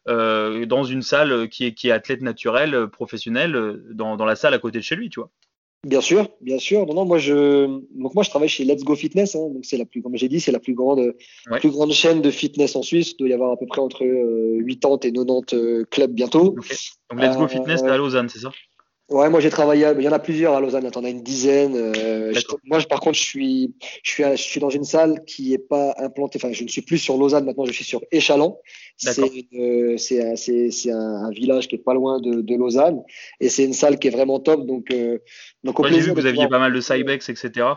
euh, dans une salle qui est qui est athlète naturel, professionnel, dans, dans la salle à côté de chez lui, tu vois. Bien sûr, bien sûr. Non, non, moi je, donc moi je travaille chez Let's Go Fitness. Hein, donc c'est la plus, comme j'ai dit, c'est la plus grande, plus grande chaîne de fitness en Suisse. Il doit y avoir à peu près entre 80 euh, et 90 euh, clubs bientôt. Donc Let's Go Fitness, c'est à Lausanne, c'est ça? Ouais, moi j'ai travaillé. Il y en a plusieurs à Lausanne. T'en as une dizaine. Euh, moi, par contre, je suis, je suis, je suis dans une salle qui est pas implantée. Enfin, je ne suis plus sur Lausanne. Maintenant, je suis sur Échalon. C'est, c'est, un, un, village qui est pas loin de, de Lausanne, et c'est une salle qui est vraiment top. Donc, euh, donc au j'ai vu que vous aviez pas mal de Cybex, etc.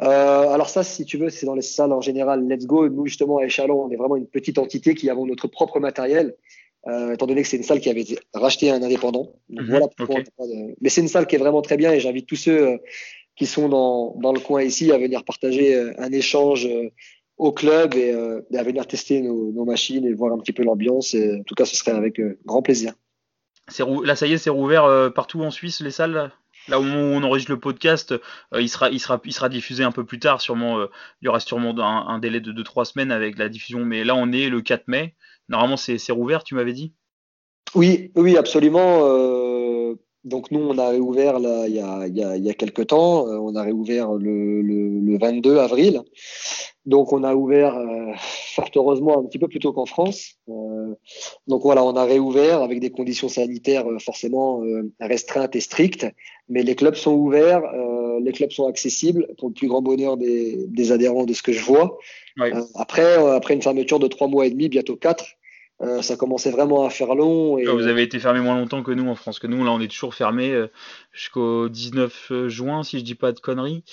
Euh, alors ça, si tu veux, c'est dans les salles en général. Let's Go. Nous, justement, à Échalon, on est vraiment une petite entité qui avons notre propre matériel euh, étant donné que c'est une salle qui avait été rachetée à un indépendant. Donc, mhm, voilà pourquoi Mais c'est une salle qui est vraiment très bien et j'invite tous ceux euh, qui sont dans, dans, le coin ici à venir partager euh, un échange au club et, à venir tester nos, nos, machines et voir un petit peu l'ambiance. En tout cas, ce serait avec grand plaisir. Là, ça y est, c'est rouvert partout en Suisse, les salles Là, où on enregistre le podcast, il, sera, il, sera, il sera diffusé un peu plus tard. Sûrement, il y aura sûrement un, un délai de 2-3 semaines avec la diffusion. Mais là, on est le 4 mai. Normalement, c'est rouvert, tu m'avais dit? Oui, oui, absolument. Euh, Donc nous, on a réouvert là, il, y a, il, y a, il y a quelques temps, euh, on a réouvert le, le, le, 22 avril. Donc on a ouvert euh, [LAUGHS] fort heureusement un petit peu plus tôt qu'en France. Euh, donc voilà, on a réouvert avec des conditions sanitaires euh, forcément euh, restreintes et strictes, mais les clubs sont ouverts, les clubs sont accessibles pour le plus grand bonheur des, des adhérents de ce que je vois. après, après une fermeture de trois mois et demi, bientôt quatre, euh, ça commençait vraiment à faire long. Et... Vous avez été fermé moins longtemps que nous en France, que nous là on est toujours fermé euh, jusqu'au 19 euh, juin si je dis pas de conneries,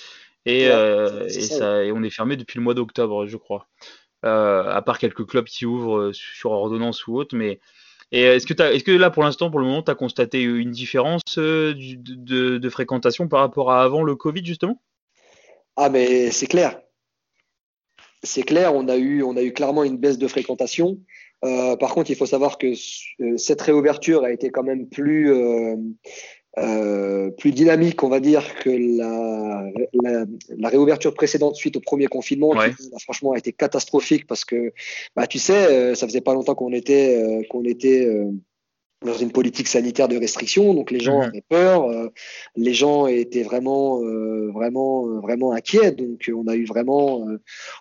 et, euh, et, ça, et on est fermé depuis le mois d'octobre je crois. à part quelques clubs qui ouvrent sur ordonnance ou autre, mais est-ce que, là pour l'instant pour le moment tu as constaté une différence de, de, de fréquentation par rapport à avant le Covid justement? Ah mais c'est clair, c'est clair, on a eu on a eu clairement une baisse de fréquentation. Euh, par contre, il faut savoir que euh, cette réouverture a été quand même plus, euh, plus dynamique, on va dire, que la, la, la, réouverture précédente suite au premier confinement, qui franchement a été catastrophique parce que, bah, tu sais, ça faisait pas longtemps qu'on était, qu'on était dans une politique sanitaire de restriction, donc les gens avaient peur, les gens étaient vraiment, vraiment, vraiment inquiets, donc on a eu vraiment,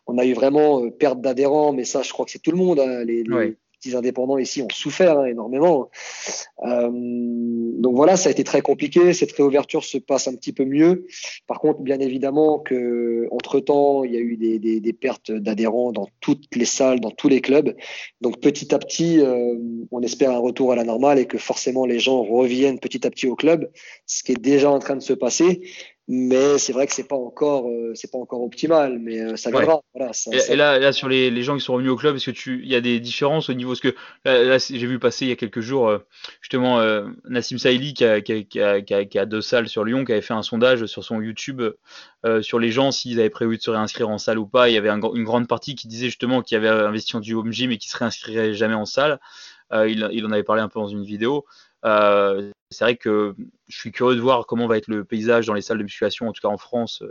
on a eu vraiment perte d'adhérents, mais ça, je crois que c'est tout le monde. Hein, les, les, indépendants ici ont souffert hein, énormément. Euh, donc voilà, ça a été très compliqué. Cette réouverture se passe un petit peu mieux. Par contre, bien évidemment que entre temps, il y a eu des pertes d'adhérents dans toutes les salles, dans tous les clubs. Donc petit à petit, euh, on espère un retour à la normale et que forcément les gens reviennent petit à petit au club, ce qui est déjà en train de se passer mais c'est vrai que c'est pas encore euh, c'est pas encore optimal mais euh, ça viendra voilà, ça, et, et, là, là sur les, les, gens qui sont revenus au club est-ce que tu il y a des différences au niveau ce que là, là j'ai vu passer il y a quelques jours euh, justement Nassim Saïli qui a, qui, a, qui, a, qui a, deux salles sur Lyon qui avait fait un sondage sur son YouTube sur les gens s'ils avaient prévu de se réinscrire en salle ou pas. Il y avait un, une grande partie qui disait justement qu'il avait investi en du home gym et qui se réinscrirait jamais en salle. Il, il en avait parlé un peu dans une vidéo euh, c'est vrai que je suis curieux de voir comment va être le paysage dans les salles de musculation, en tout cas en France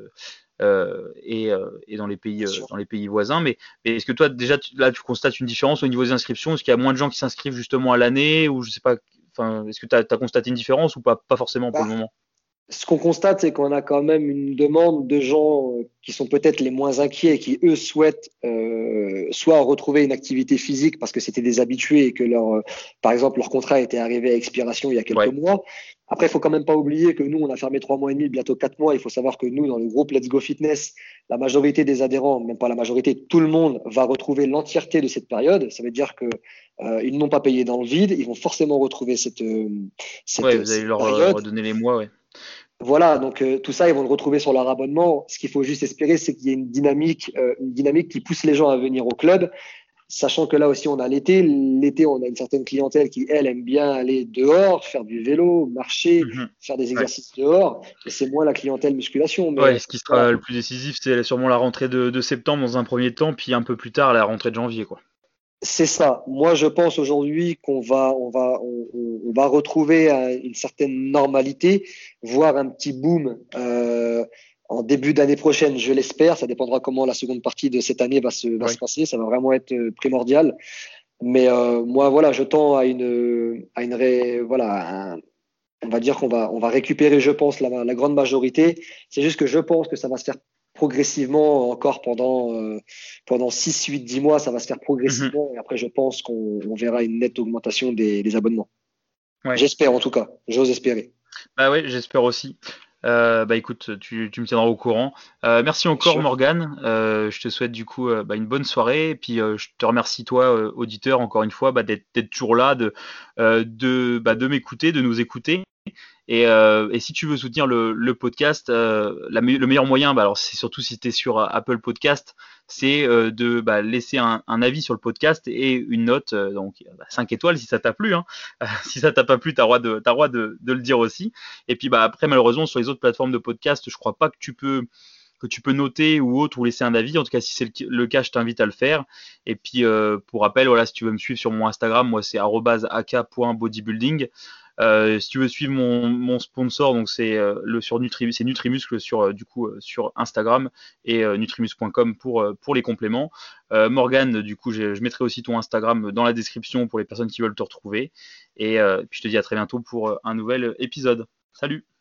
euh, et, euh, et, dans les pays dans les pays voisins. Mais, mais est-ce que toi déjà tu, là tu constates une différence au niveau des inscriptions? Est-ce qu'il y a moins de gens qui s'inscrivent justement à l'année ou je sais pas Enfin, est-ce que tu as, as, constaté une différence ou pas Pas forcément pour bah, le moment? Ce qu'on constate, c'est qu'on a quand même une demande de gens euh, qui sont peut-être les moins inquiets, qui eux souhaitent euh, soit retrouver une activité physique parce que c'était des habitués et que leur, euh, par exemple, leur contrat était arrivé à expiration il y a quelques ouais. mois. Après, il faut quand même pas oublier que nous, on a fermé trois mois et demi, bientôt quatre mois. Il faut savoir que nous, dans le groupe Let's Go Fitness, la majorité des adhérents, même pas la majorité, tout le monde va retrouver l'entièreté de cette période. Ça veut dire que euh, ils n'ont pas payé dans le vide. Ils vont forcément retrouver cette, euh, cette, ouais, vous allez leur redonner les mois, ouais. Voilà, donc euh, tout ça, ils vont le retrouver sur leur abonnement. Ce qu'il faut juste espérer, c'est qu'il y ait une dynamique, euh, une dynamique qui pousse les gens à venir au club, sachant que là aussi, on a l'été. L'été, on a une certaine clientèle qui, elle, aime bien aller dehors, faire du vélo, marcher, mm -hmm. faire des exercices ouais. dehors. Et c'est moins la clientèle musculation. Mais, ouais, ce qui sera le plus décisif, c'est sûrement la rentrée de, de septembre dans un premier temps, puis un peu plus tard, la rentrée de janvier, quoi. C'est ça. Moi, je pense aujourd'hui qu'on va, on va, on, on, va retrouver une certaine normalité, voire un petit boom euh, en début d'année prochaine, je l'espère. Ça dépendra comment la seconde partie de cette année va se, va oui. se passer. Ça va vraiment être euh, primordial. Mais euh, moi, voilà, je tends à une, à une, ré, voilà, un, on va dire qu'on va, on va récupérer, je pense, la, la grande majorité. C'est juste que je pense que ça va se faire progressivement encore pendant euh, pendant 6 8 10 mois ça va se faire progressivement -hmm. et après je pense qu'on verra une nette augmentation des, des abonnements ouais. j'espère en tout cas j'ose espérer bah oui j'espère aussi euh, bah écoute, tu, tu, me tiendras au courant. Euh, merci encore Morgan. Je te souhaite du coup bah, une bonne soirée et puis je te remercie toi auditeur encore une fois bah, d'être toujours là, de de, bah, de m'écouter, de nous écouter. Et, euh, et, si tu veux soutenir le, podcast, euh, le meilleur moyen, bah alors c'est surtout si tu es sur Apple Podcast, c'est euh, de bah, laisser un, avis sur le podcast et une note, euh, donc bah, 5 étoiles si ça t'a plu. Hein. [LAUGHS] si ça t'a pas plu, tu as droit, de, droit de, le dire aussi. Et puis bah, après, malheureusement, sur les autres plateformes de podcast, je crois pas que tu peux que tu peux noter ou autre ou laisser un avis. En tout cas, si c'est le, cas, je t'invite à le faire. Et puis, euh, pour rappel, voilà, si tu veux me suivre sur mon Instagram, moi c'est ak.bodybuilding. Euh, si tu veux suivre mon, sponsor, donc c'est euh, le sur Nutri, c'est Nutrimuscle sur euh, du coup sur Instagram et nutrimuscle.com pour pour les compléments. Morgan, du coup, je, je, mettrai aussi ton Instagram dans la description pour les personnes qui veulent te retrouver. Et puis je te dis à très bientôt pour un nouvel épisode. Salut